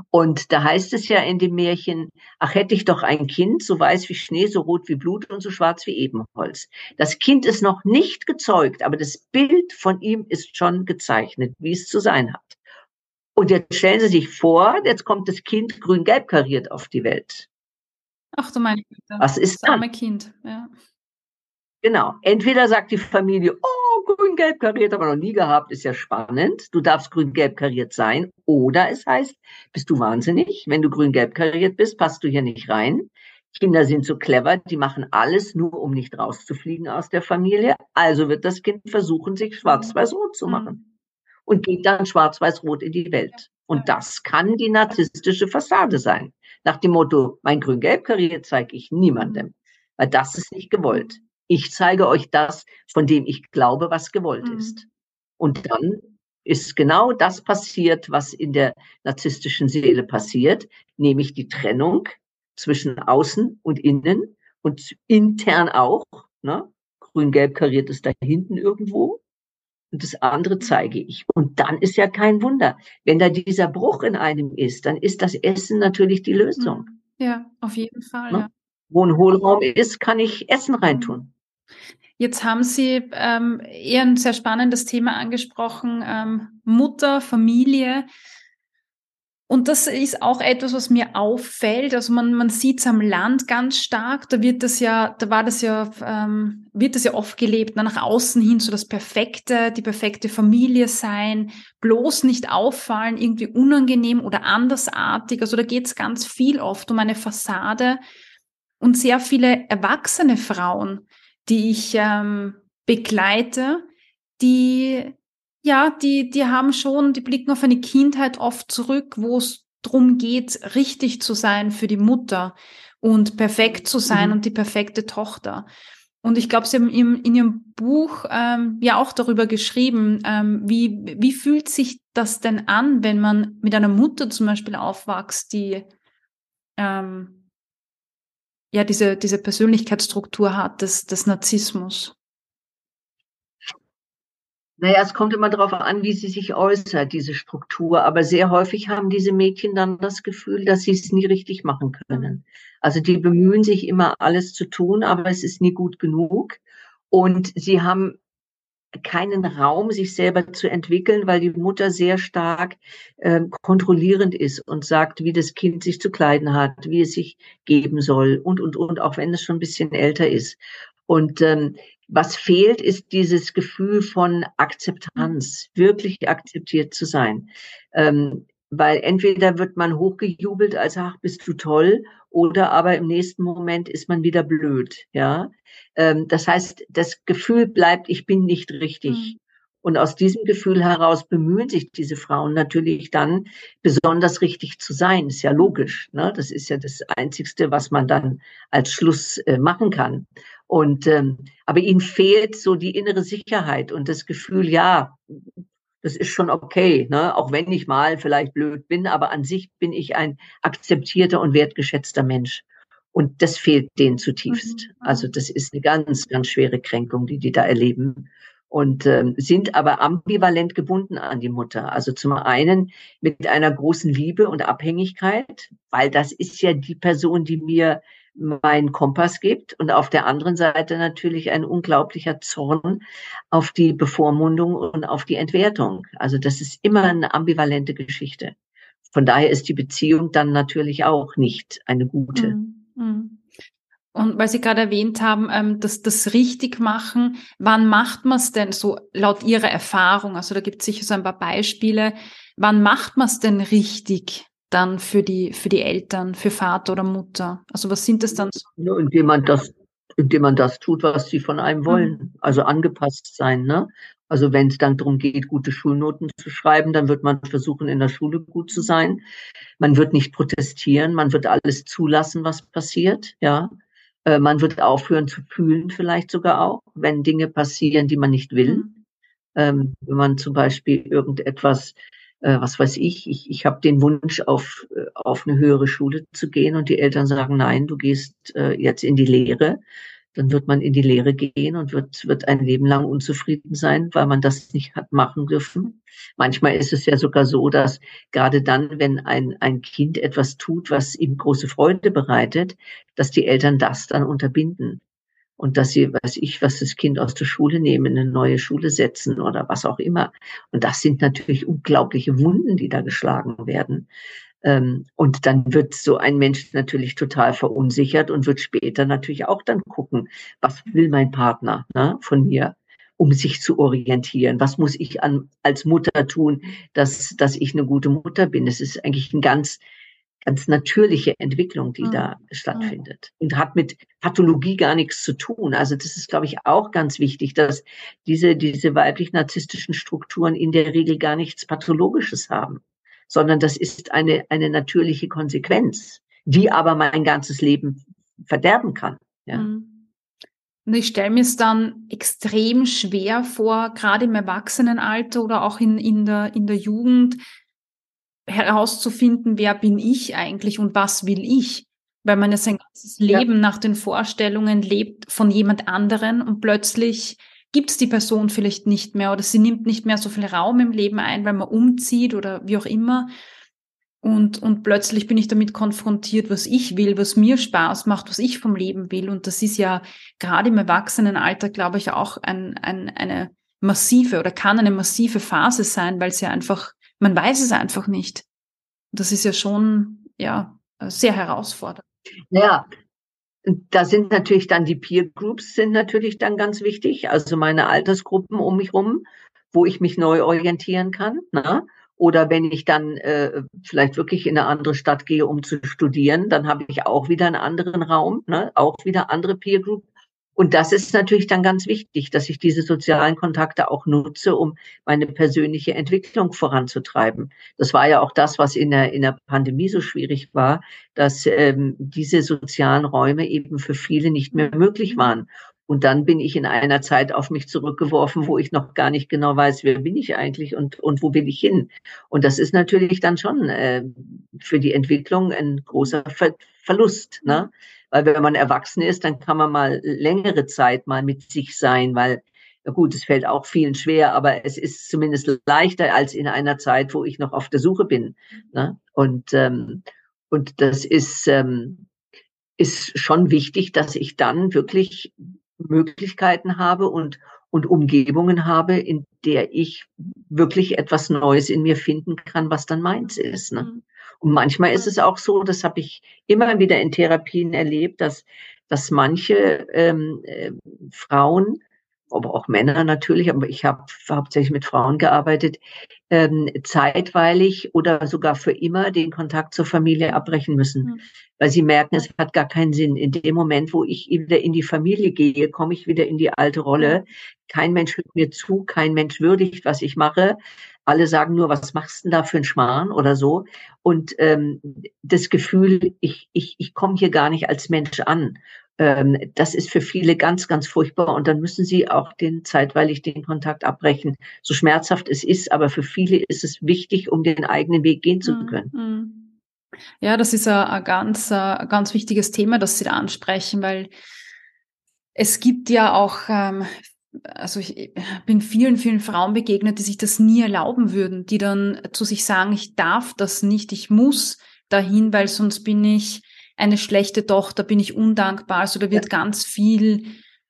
Und da heißt es ja in dem Märchen, ach hätte ich doch ein Kind, so weiß wie Schnee, so rot wie Blut und so schwarz wie Ebenholz. Das Kind ist noch nicht gezeugt, aber das Bild von ihm ist schon gezeichnet, wie es zu sein hat. Und jetzt stellen Sie sich vor, jetzt kommt das Kind grün-gelb kariert auf die Welt. Ach du meine Güte. Was ist das? arme Kind, ja. Genau. Entweder sagt die Familie, oh, grün-gelb kariert haben wir noch nie gehabt, ist ja spannend. Du darfst grün-gelb kariert sein. Oder es heißt, bist du wahnsinnig? Wenn du grün-gelb kariert bist, passt du hier nicht rein. Kinder sind so clever, die machen alles nur, um nicht rauszufliegen aus der Familie. Also wird das Kind versuchen, sich schwarz-weiß-rot zu mhm. machen und geht dann schwarz-weiß-rot in die Welt. Und das kann die narzisstische Fassade sein. Nach dem Motto, mein grün-gelb kariert zeige ich niemandem, weil das ist nicht gewollt. Ich zeige euch das, von dem ich glaube, was gewollt mhm. ist. Und dann ist genau das passiert, was in der narzisstischen Seele passiert, nämlich die Trennung zwischen außen und innen und intern auch. Ne? Grün-gelb kariert ist da hinten irgendwo und das andere zeige ich. Und dann ist ja kein Wunder. Wenn da dieser Bruch in einem ist, dann ist das Essen natürlich die Lösung. Mhm. Ja, auf jeden Fall. Ne? Ja. Wo ein Hohlraum ist, kann ich Essen reintun. Jetzt haben Sie ähm, eher ein sehr spannendes Thema angesprochen, ähm, Mutter, Familie. Und das ist auch etwas, was mir auffällt. Also man, man sieht es am Land ganz stark. Da wird das ja, da war das ja, ähm, wird das ja oft gelebt, nach außen hin so das perfekte, die perfekte Familie sein, bloß nicht auffallen, irgendwie unangenehm oder andersartig. Also da geht es ganz viel oft um eine Fassade und sehr viele erwachsene Frauen, die ich ähm, begleite, die ja, die, die haben schon, die blicken auf eine Kindheit oft zurück, wo es darum geht, richtig zu sein für die Mutter und perfekt zu sein mhm. und die perfekte Tochter. Und ich glaube, Sie haben in, in Ihrem Buch ähm, ja auch darüber geschrieben, ähm, wie, wie fühlt sich das denn an, wenn man mit einer Mutter zum Beispiel aufwächst, die ähm, ja diese, diese Persönlichkeitsstruktur hat des, des Narzissmus? Naja, es kommt immer darauf an, wie sie sich äußert, diese Struktur. Aber sehr häufig haben diese Mädchen dann das Gefühl, dass sie es nie richtig machen können. Also die bemühen sich immer alles zu tun, aber es ist nie gut genug. Und sie haben keinen Raum, sich selber zu entwickeln, weil die Mutter sehr stark äh, kontrollierend ist und sagt, wie das Kind sich zu kleiden hat, wie es sich geben soll und, und, und, auch wenn es schon ein bisschen älter ist. Und ähm, was fehlt, ist dieses Gefühl von Akzeptanz, wirklich akzeptiert zu sein. Ähm, weil entweder wird man hochgejubelt als, ach, bist du toll, oder aber im nächsten Moment ist man wieder blöd, ja. Ähm, das heißt, das Gefühl bleibt, ich bin nicht richtig. Mhm. Und aus diesem Gefühl heraus bemühen sich diese Frauen natürlich dann, besonders richtig zu sein. Ist ja logisch. Ne? Das ist ja das Einzigste, was man dann als Schluss äh, machen kann. Und ähm, aber ihnen fehlt so die innere Sicherheit und das Gefühl, ja, das ist schon okay, ne? auch wenn ich mal vielleicht blöd bin, aber an sich bin ich ein akzeptierter und wertgeschätzter Mensch. Und das fehlt denen zutiefst. Mhm. Also das ist eine ganz, ganz schwere Kränkung, die die da erleben und ähm, sind aber ambivalent gebunden an die Mutter. Also zum einen mit einer großen Liebe und Abhängigkeit, weil das ist ja die Person, die mir meinen Kompass gibt und auf der anderen Seite natürlich ein unglaublicher Zorn auf die Bevormundung und auf die Entwertung. Also das ist immer eine ambivalente Geschichte. Von daher ist die Beziehung dann natürlich auch nicht eine gute. Mm, mm. Und weil Sie gerade erwähnt haben, ähm, dass das richtig machen, wann macht man es denn so laut Ihrer Erfahrung? Also da gibt es sicher so ein paar Beispiele. Wann macht man es denn richtig dann für die, für die Eltern, für Vater oder Mutter? Also was sind das dann so? Ja, indem man das, indem man das tut, was sie von einem wollen. Mhm. Also angepasst sein, ne? Also wenn es dann darum geht, gute Schulnoten zu schreiben, dann wird man versuchen, in der Schule gut zu sein. Man wird nicht protestieren, man wird alles zulassen, was passiert, ja. Äh, man wird aufhören zu fühlen, vielleicht sogar auch, wenn Dinge passieren, die man nicht will. Mhm. Ähm, wenn man zum Beispiel irgendetwas, äh, was weiß ich, ich, ich habe den Wunsch, auf, äh, auf eine höhere Schule zu gehen und die Eltern sagen, nein, du gehst äh, jetzt in die Lehre dann wird man in die Lehre gehen und wird, wird ein Leben lang unzufrieden sein, weil man das nicht hat machen dürfen. Manchmal ist es ja sogar so, dass gerade dann, wenn ein, ein Kind etwas tut, was ihm große Freude bereitet, dass die Eltern das dann unterbinden. Und dass sie, weiß ich, was das Kind aus der Schule nehmen, in eine neue Schule setzen oder was auch immer. Und das sind natürlich unglaubliche Wunden, die da geschlagen werden. Ähm, und dann wird so ein Mensch natürlich total verunsichert und wird später natürlich auch dann gucken, was will mein Partner ne, von mir, um sich zu orientieren? Was muss ich an, als Mutter tun, dass, dass ich eine gute Mutter bin? Es ist eigentlich eine ganz, ganz natürliche Entwicklung, die mhm. da stattfindet und hat mit Pathologie gar nichts zu tun. Also das ist, glaube ich, auch ganz wichtig, dass diese, diese weiblich-narzisstischen Strukturen in der Regel gar nichts Pathologisches haben sondern das ist eine, eine natürliche Konsequenz, die aber mein ganzes Leben verderben kann. Ja. Mhm. Und ich stelle mir es dann extrem schwer vor, gerade im Erwachsenenalter oder auch in, in, der, in der Jugend, herauszufinden, wer bin ich eigentlich und was will ich. Weil man ja sein ganzes Leben ja. nach den Vorstellungen lebt von jemand anderen und plötzlich gibt es die Person vielleicht nicht mehr oder sie nimmt nicht mehr so viel Raum im Leben ein, weil man umzieht oder wie auch immer. Und, und plötzlich bin ich damit konfrontiert, was ich will, was mir Spaß macht, was ich vom Leben will. Und das ist ja gerade im Erwachsenenalter, glaube ich, auch ein, ein, eine massive oder kann eine massive Phase sein, weil es ja einfach, man weiß es einfach nicht. Das ist ja schon, ja, sehr herausfordernd. Ja, da sind natürlich dann die Peer Groups sind natürlich dann ganz wichtig, also meine Altersgruppen um mich rum, wo ich mich neu orientieren kann. Ne? Oder wenn ich dann äh, vielleicht wirklich in eine andere Stadt gehe, um zu studieren, dann habe ich auch wieder einen anderen Raum, ne? auch wieder andere Peer Group, und das ist natürlich dann ganz wichtig, dass ich diese sozialen Kontakte auch nutze, um meine persönliche Entwicklung voranzutreiben. Das war ja auch das, was in der, in der Pandemie so schwierig war, dass ähm, diese sozialen Räume eben für viele nicht mehr möglich waren. Und dann bin ich in einer Zeit auf mich zurückgeworfen, wo ich noch gar nicht genau weiß, wer bin ich eigentlich und, und wo will ich hin. Und das ist natürlich dann schon äh, für die Entwicklung ein großer Ver Verlust. Ne? Weil wenn man erwachsen ist, dann kann man mal längere Zeit mal mit sich sein, weil gut, es fällt auch vielen schwer, aber es ist zumindest leichter als in einer Zeit, wo ich noch auf der Suche bin. Ne? Und, ähm, und das ist, ähm, ist schon wichtig, dass ich dann wirklich Möglichkeiten habe und, und Umgebungen habe, in der ich wirklich etwas Neues in mir finden kann, was dann meins ist. Ne? Und manchmal ist es auch so, das habe ich immer wieder in Therapien erlebt, dass, dass manche ähm, äh, Frauen aber auch Männer natürlich, aber ich habe hauptsächlich mit Frauen gearbeitet, ähm, zeitweilig oder sogar für immer den Kontakt zur Familie abbrechen müssen, mhm. weil sie merken, es hat gar keinen Sinn. In dem Moment, wo ich wieder in die Familie gehe, komme ich wieder in die alte Rolle. Kein Mensch hört mir zu, kein Mensch würdigt, was ich mache. Alle sagen nur, was machst du denn da für ein Schmarrn oder so? Und ähm, das Gefühl, ich, ich, ich komme hier gar nicht als Mensch an ähm, das ist für viele ganz, ganz furchtbar. Und dann müssen sie auch den zeitweilig den Kontakt abbrechen. So schmerzhaft es ist, aber für viele ist es wichtig, um den eigenen Weg gehen zu mhm, können. Mhm. Ja, das ist ein, ganz, ein ganz wichtiges Thema, das Sie da ansprechen, weil es gibt ja auch, ähm, also ich bin vielen, vielen Frauen begegnet, die sich das nie erlauben würden, die dann zu sich sagen, ich darf das nicht, ich muss dahin, weil sonst bin ich eine schlechte Tochter, bin ich undankbar. Also da wird ja. ganz viel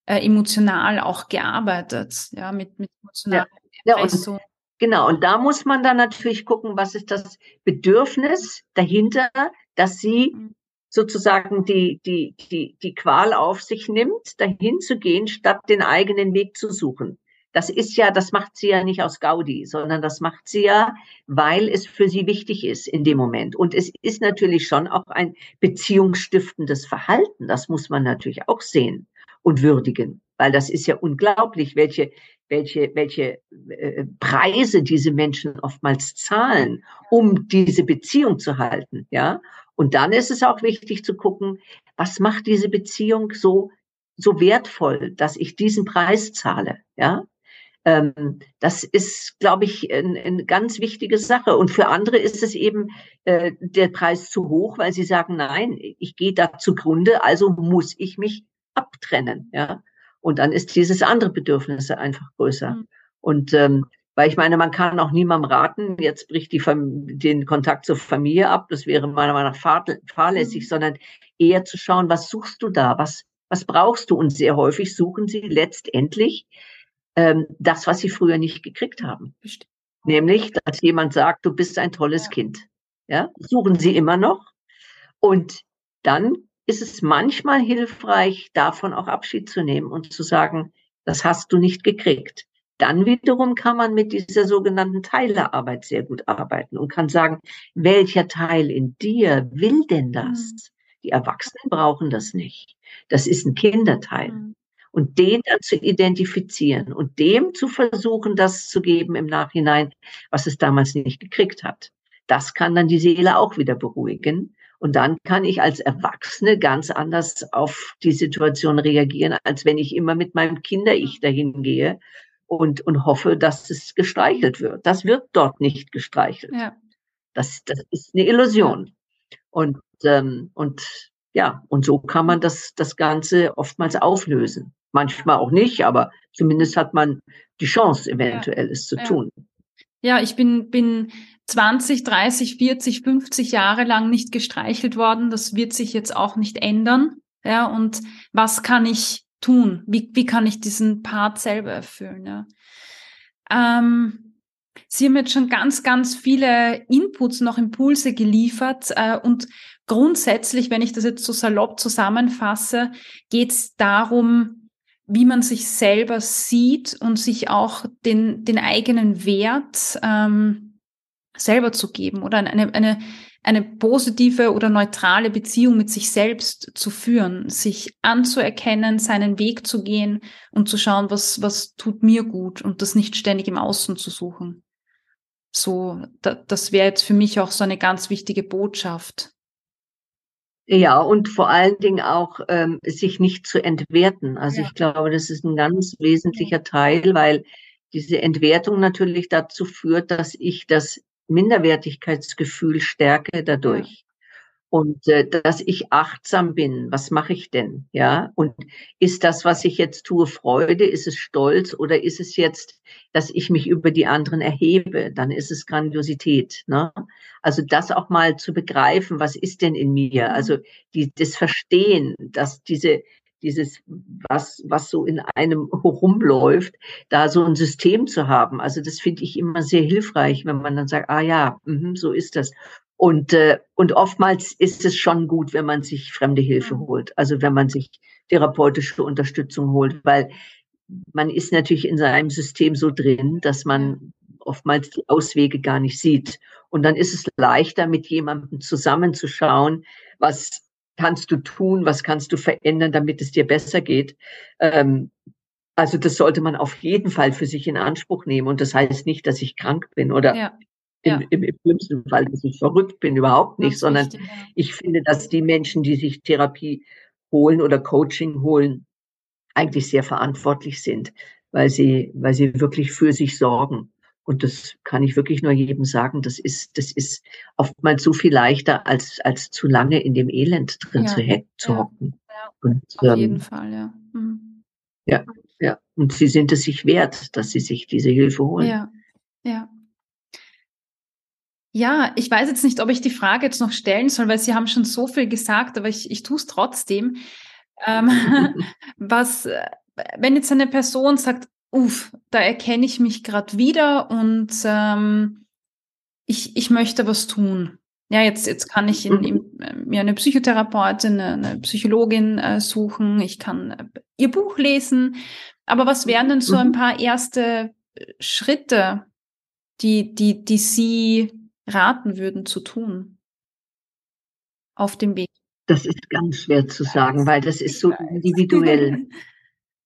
äh, emotional auch gearbeitet, ja, mit, mit emotionaler ja. ja und, Genau, und da muss man dann natürlich gucken, was ist das Bedürfnis dahinter, dass sie mhm. sozusagen die, die, die, die Qual auf sich nimmt, dahin zu gehen, statt den eigenen Weg zu suchen das ist ja, das macht sie ja nicht aus Gaudi, sondern das macht sie ja, weil es für sie wichtig ist in dem Moment. Und es ist natürlich schon auch ein beziehungsstiftendes Verhalten. Das muss man natürlich auch sehen und würdigen, weil das ist ja unglaublich, welche, welche, welche äh, Preise diese Menschen oftmals zahlen, um diese Beziehung zu halten, ja. Und dann ist es auch wichtig zu gucken, was macht diese Beziehung so so wertvoll, dass ich diesen Preis zahle, ja? Ähm, das ist, glaube ich, eine ein ganz wichtige Sache. Und für andere ist es eben äh, der Preis zu hoch, weil sie sagen, nein, ich gehe da zugrunde, also muss ich mich abtrennen. Ja? Und dann ist dieses andere Bedürfnis einfach größer. Mhm. Und ähm, weil ich meine, man kann auch niemandem raten, jetzt bricht die den Kontakt zur Familie ab, das wäre meiner Meinung nach fahrlässig, mhm. sondern eher zu schauen, was suchst du da, was, was brauchst du? Und sehr häufig suchen sie letztendlich ähm, das, was sie früher nicht gekriegt haben. Bestimmt. Nämlich, dass jemand sagt, du bist ein tolles ja. Kind. Ja, suchen sie immer noch. Und dann ist es manchmal hilfreich, davon auch Abschied zu nehmen und zu sagen, das hast du nicht gekriegt. Dann wiederum kann man mit dieser sogenannten Teilearbeit sehr gut arbeiten und kann sagen, welcher Teil in dir will denn das? Mhm. Die Erwachsenen brauchen das nicht. Das ist ein Kinderteil. Mhm und den dann zu identifizieren und dem zu versuchen, das zu geben im Nachhinein, was es damals nicht gekriegt hat. Das kann dann die Seele auch wieder beruhigen. Und dann kann ich als Erwachsene ganz anders auf die Situation reagieren, als wenn ich immer mit meinem Kinder-Ich dahin gehe und, und hoffe, dass es gestreichelt wird. Das wird dort nicht gestreichelt. Ja. Das, das ist eine Illusion. Und, ähm, und ja, und so kann man das, das Ganze oftmals auflösen. Manchmal auch nicht, aber zumindest hat man die Chance, eventuell ja. es zu ja. tun. Ja, ich bin, bin 20, 30, 40, 50 Jahre lang nicht gestreichelt worden. Das wird sich jetzt auch nicht ändern. Ja, und was kann ich tun? Wie, wie kann ich diesen Part selber erfüllen? Ja? Ähm, Sie haben jetzt schon ganz, ganz viele Inputs, noch Impulse geliefert äh, und grundsätzlich, wenn ich das jetzt so salopp zusammenfasse, geht es darum, wie man sich selber sieht und sich auch den, den eigenen Wert ähm, selber zu geben oder eine, eine, eine positive oder neutrale Beziehung mit sich selbst zu führen, sich anzuerkennen, seinen Weg zu gehen und zu schauen, was, was tut mir gut und das nicht ständig im Außen zu suchen. So, da, das wäre jetzt für mich auch so eine ganz wichtige Botschaft. Ja, und vor allen Dingen auch ähm, sich nicht zu entwerten. Also ja. ich glaube, das ist ein ganz wesentlicher Teil, weil diese Entwertung natürlich dazu führt, dass ich das Minderwertigkeitsgefühl stärke dadurch und äh, dass ich achtsam bin. Was mache ich denn? Ja, und ist das, was ich jetzt tue, Freude? Ist es Stolz oder ist es jetzt, dass ich mich über die anderen erhebe? Dann ist es Grandiosität. Ne? Also das auch mal zu begreifen, was ist denn in mir? Also die, das Verstehen, dass diese dieses, was, was so in einem rumläuft, da so ein System zu haben. Also das finde ich immer sehr hilfreich, wenn man dann sagt, ah ja, mh, so ist das. Und, äh, und oftmals ist es schon gut, wenn man sich fremde Hilfe mhm. holt, also wenn man sich therapeutische Unterstützung holt, weil man ist natürlich in seinem System so drin, dass man oftmals die Auswege gar nicht sieht. Und dann ist es leichter, mit jemandem zusammenzuschauen, was kannst du tun, was kannst du verändern, damit es dir besser geht. Ähm, also das sollte man auf jeden Fall für sich in Anspruch nehmen. Und das heißt nicht, dass ich krank bin oder ja. Ja. Im, im, Im, schlimmsten Fall, dass ich verrückt bin, überhaupt nicht, sondern richtig, ja. ich finde, dass die Menschen, die sich Therapie holen oder Coaching holen, eigentlich sehr verantwortlich sind, weil sie, weil sie wirklich für sich sorgen. Und das kann ich wirklich nur jedem sagen. Das ist, das ist oftmals so viel leichter, als, als zu lange in dem Elend drin ja, zu, zu hocken. Ja, Und, auf ähm, jeden Fall, ja. Mhm. Ja, ja. Und sie sind es sich wert, dass sie sich diese Hilfe holen. Ja, ja. Ja, ich weiß jetzt nicht, ob ich die Frage jetzt noch stellen soll, weil Sie haben schon so viel gesagt, aber ich, ich tue es trotzdem. Ähm, <laughs> was, äh, wenn jetzt eine Person sagt, uff, da erkenne ich mich gerade wieder und ähm, ich, ich möchte was tun. Ja, jetzt, jetzt kann ich in, in, äh, mir eine Psychotherapeutin, eine, eine Psychologin äh, suchen, ich kann äh, ihr Buch lesen. Aber was wären denn so ein mhm. paar erste äh, Schritte, die, die, die Sie raten würden zu tun auf dem Weg? Das ist ganz schwer zu sagen, weil das ist so individuell. <laughs>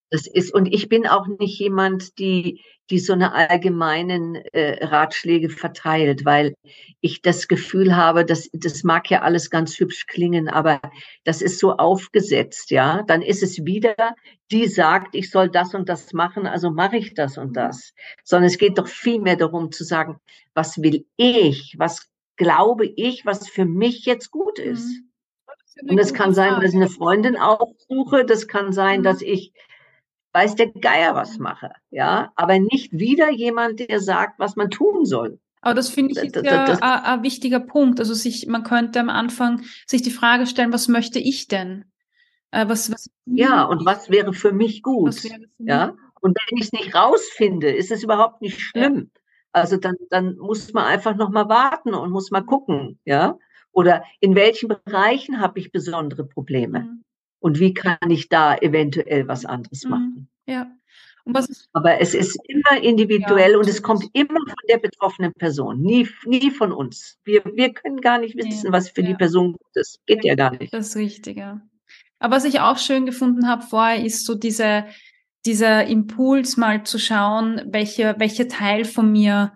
Das ist, und ich bin auch nicht jemand, die, die so eine allgemeinen äh, Ratschläge verteilt, weil ich das Gefühl habe, dass das mag ja alles ganz hübsch klingen, aber das ist so aufgesetzt, ja. Dann ist es wieder, die sagt, ich soll das und das machen, also mache ich das und das. Sondern es geht doch viel mehr darum zu sagen, was will ich, was glaube ich, was für mich jetzt gut ist. Mhm. Und es kann sein, dass ich eine Freundin aufsuche, das kann sein, dass mhm. ich weiß der Geier was mache, ja, aber nicht wieder jemand, der sagt, was man tun soll. Aber das finde ich ist ja ein, wichtiger Punkt. Also sich, man könnte am Anfang sich die Frage stellen, was möchte ich denn? Äh, was, was, ja, und was wäre für mich gut? Für mich? Ja, und wenn ich es nicht rausfinde, ist es überhaupt nicht schlimm. Ja. Also dann, dann muss man einfach noch mal warten und muss mal gucken, ja. Oder in welchen Bereichen habe ich besondere Probleme? Mhm und wie kann ich da eventuell was anderes mhm. machen. Ja. Aber es ist immer individuell ja, und es kommt immer von der betroffenen Person, nie, nie von uns. Wir, wir können gar nicht wissen, was für ja. die Person gut ist. Geht ja gar nicht. Das ist richtig, ja. Aber was ich auch schön gefunden habe vorher, ist so diese, dieser Impuls mal zu schauen, welche, welcher Teil von mir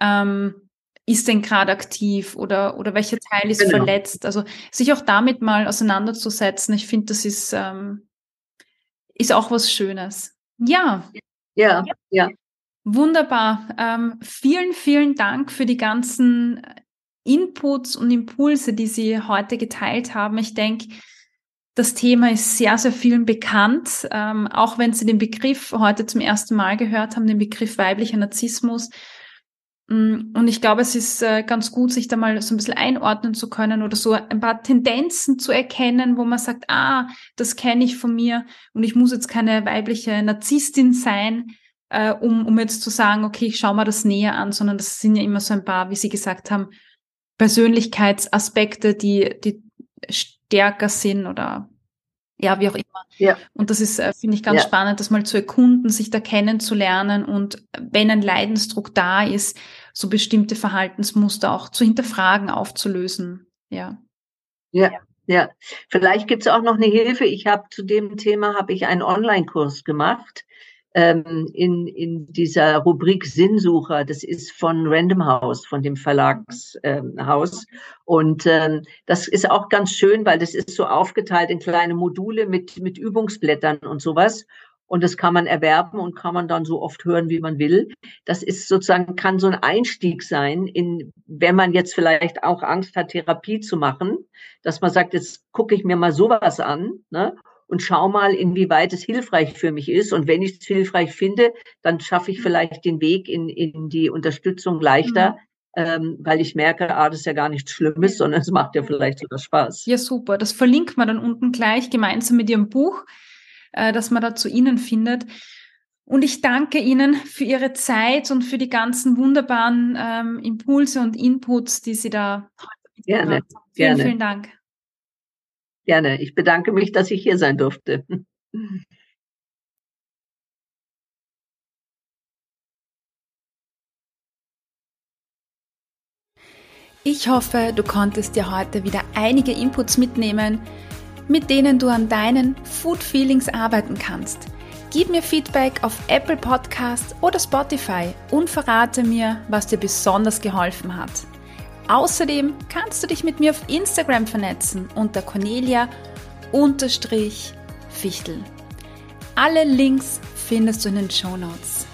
ähm, ist denn gerade aktiv oder, oder welcher Teil ist genau. verletzt? Also sich auch damit mal auseinanderzusetzen, ich finde, das ist, ähm, ist auch was Schönes. Ja. Ja, ja. Wunderbar. Ähm, vielen, vielen Dank für die ganzen Inputs und Impulse, die Sie heute geteilt haben. Ich denke, das Thema ist sehr, sehr vielen bekannt, ähm, auch wenn Sie den Begriff heute zum ersten Mal gehört haben, den Begriff weiblicher Narzissmus. Mm, und ich glaube, es ist äh, ganz gut, sich da mal so ein bisschen einordnen zu können oder so ein paar Tendenzen zu erkennen, wo man sagt, ah, das kenne ich von mir und ich muss jetzt keine weibliche Narzisstin sein, äh, um, um jetzt zu sagen, okay, ich schaue mal das näher an, sondern das sind ja immer so ein paar, wie Sie gesagt haben, Persönlichkeitsaspekte, die, die stärker sind oder ja, wie auch immer. Ja. Und das ist, äh, finde ich, ganz ja. spannend, das mal zu erkunden, sich da kennenzulernen und wenn ein Leidensdruck da ist, so bestimmte Verhaltensmuster auch zu hinterfragen, aufzulösen. Ja. Ja. Ja, vielleicht gibt es auch noch eine Hilfe. Ich habe zu dem Thema habe ich einen Online-Kurs gemacht ähm, in, in dieser Rubrik Sinnsucher. Das ist von Random House, von dem Verlagshaus. Ähm, und ähm, das ist auch ganz schön, weil das ist so aufgeteilt in kleine Module mit, mit Übungsblättern und sowas. Und das kann man erwerben und kann man dann so oft hören, wie man will. Das ist sozusagen, kann so ein Einstieg sein, in, wenn man jetzt vielleicht auch Angst hat, Therapie zu machen, dass man sagt, jetzt gucke ich mir mal sowas an, ne? Und schau mal, inwieweit es hilfreich für mich ist. Und wenn ich es hilfreich finde, dann schaffe ich vielleicht den Weg in, in die Unterstützung leichter, mhm. ähm, weil ich merke, ah, das ist ja gar nichts Schlimmes, sondern es macht ja vielleicht sogar Spaß. Ja, super. Das verlinkt man dann unten gleich gemeinsam mit Ihrem Buch, äh, dass man da zu Ihnen findet. Und ich danke Ihnen für Ihre Zeit und für die ganzen wunderbaren ähm, Impulse und Inputs, die Sie da heute gerne, haben. Vielen, gerne. vielen Dank. Gerne. Ich bedanke mich, dass ich hier sein durfte. Ich hoffe, du konntest dir heute wieder einige Inputs mitnehmen, mit denen du an deinen Food Feelings arbeiten kannst. Gib mir Feedback auf Apple Podcasts oder Spotify und verrate mir, was dir besonders geholfen hat. Außerdem kannst du dich mit mir auf Instagram vernetzen unter Cornelia-Fichtel. Alle Links findest du in den Show Notes.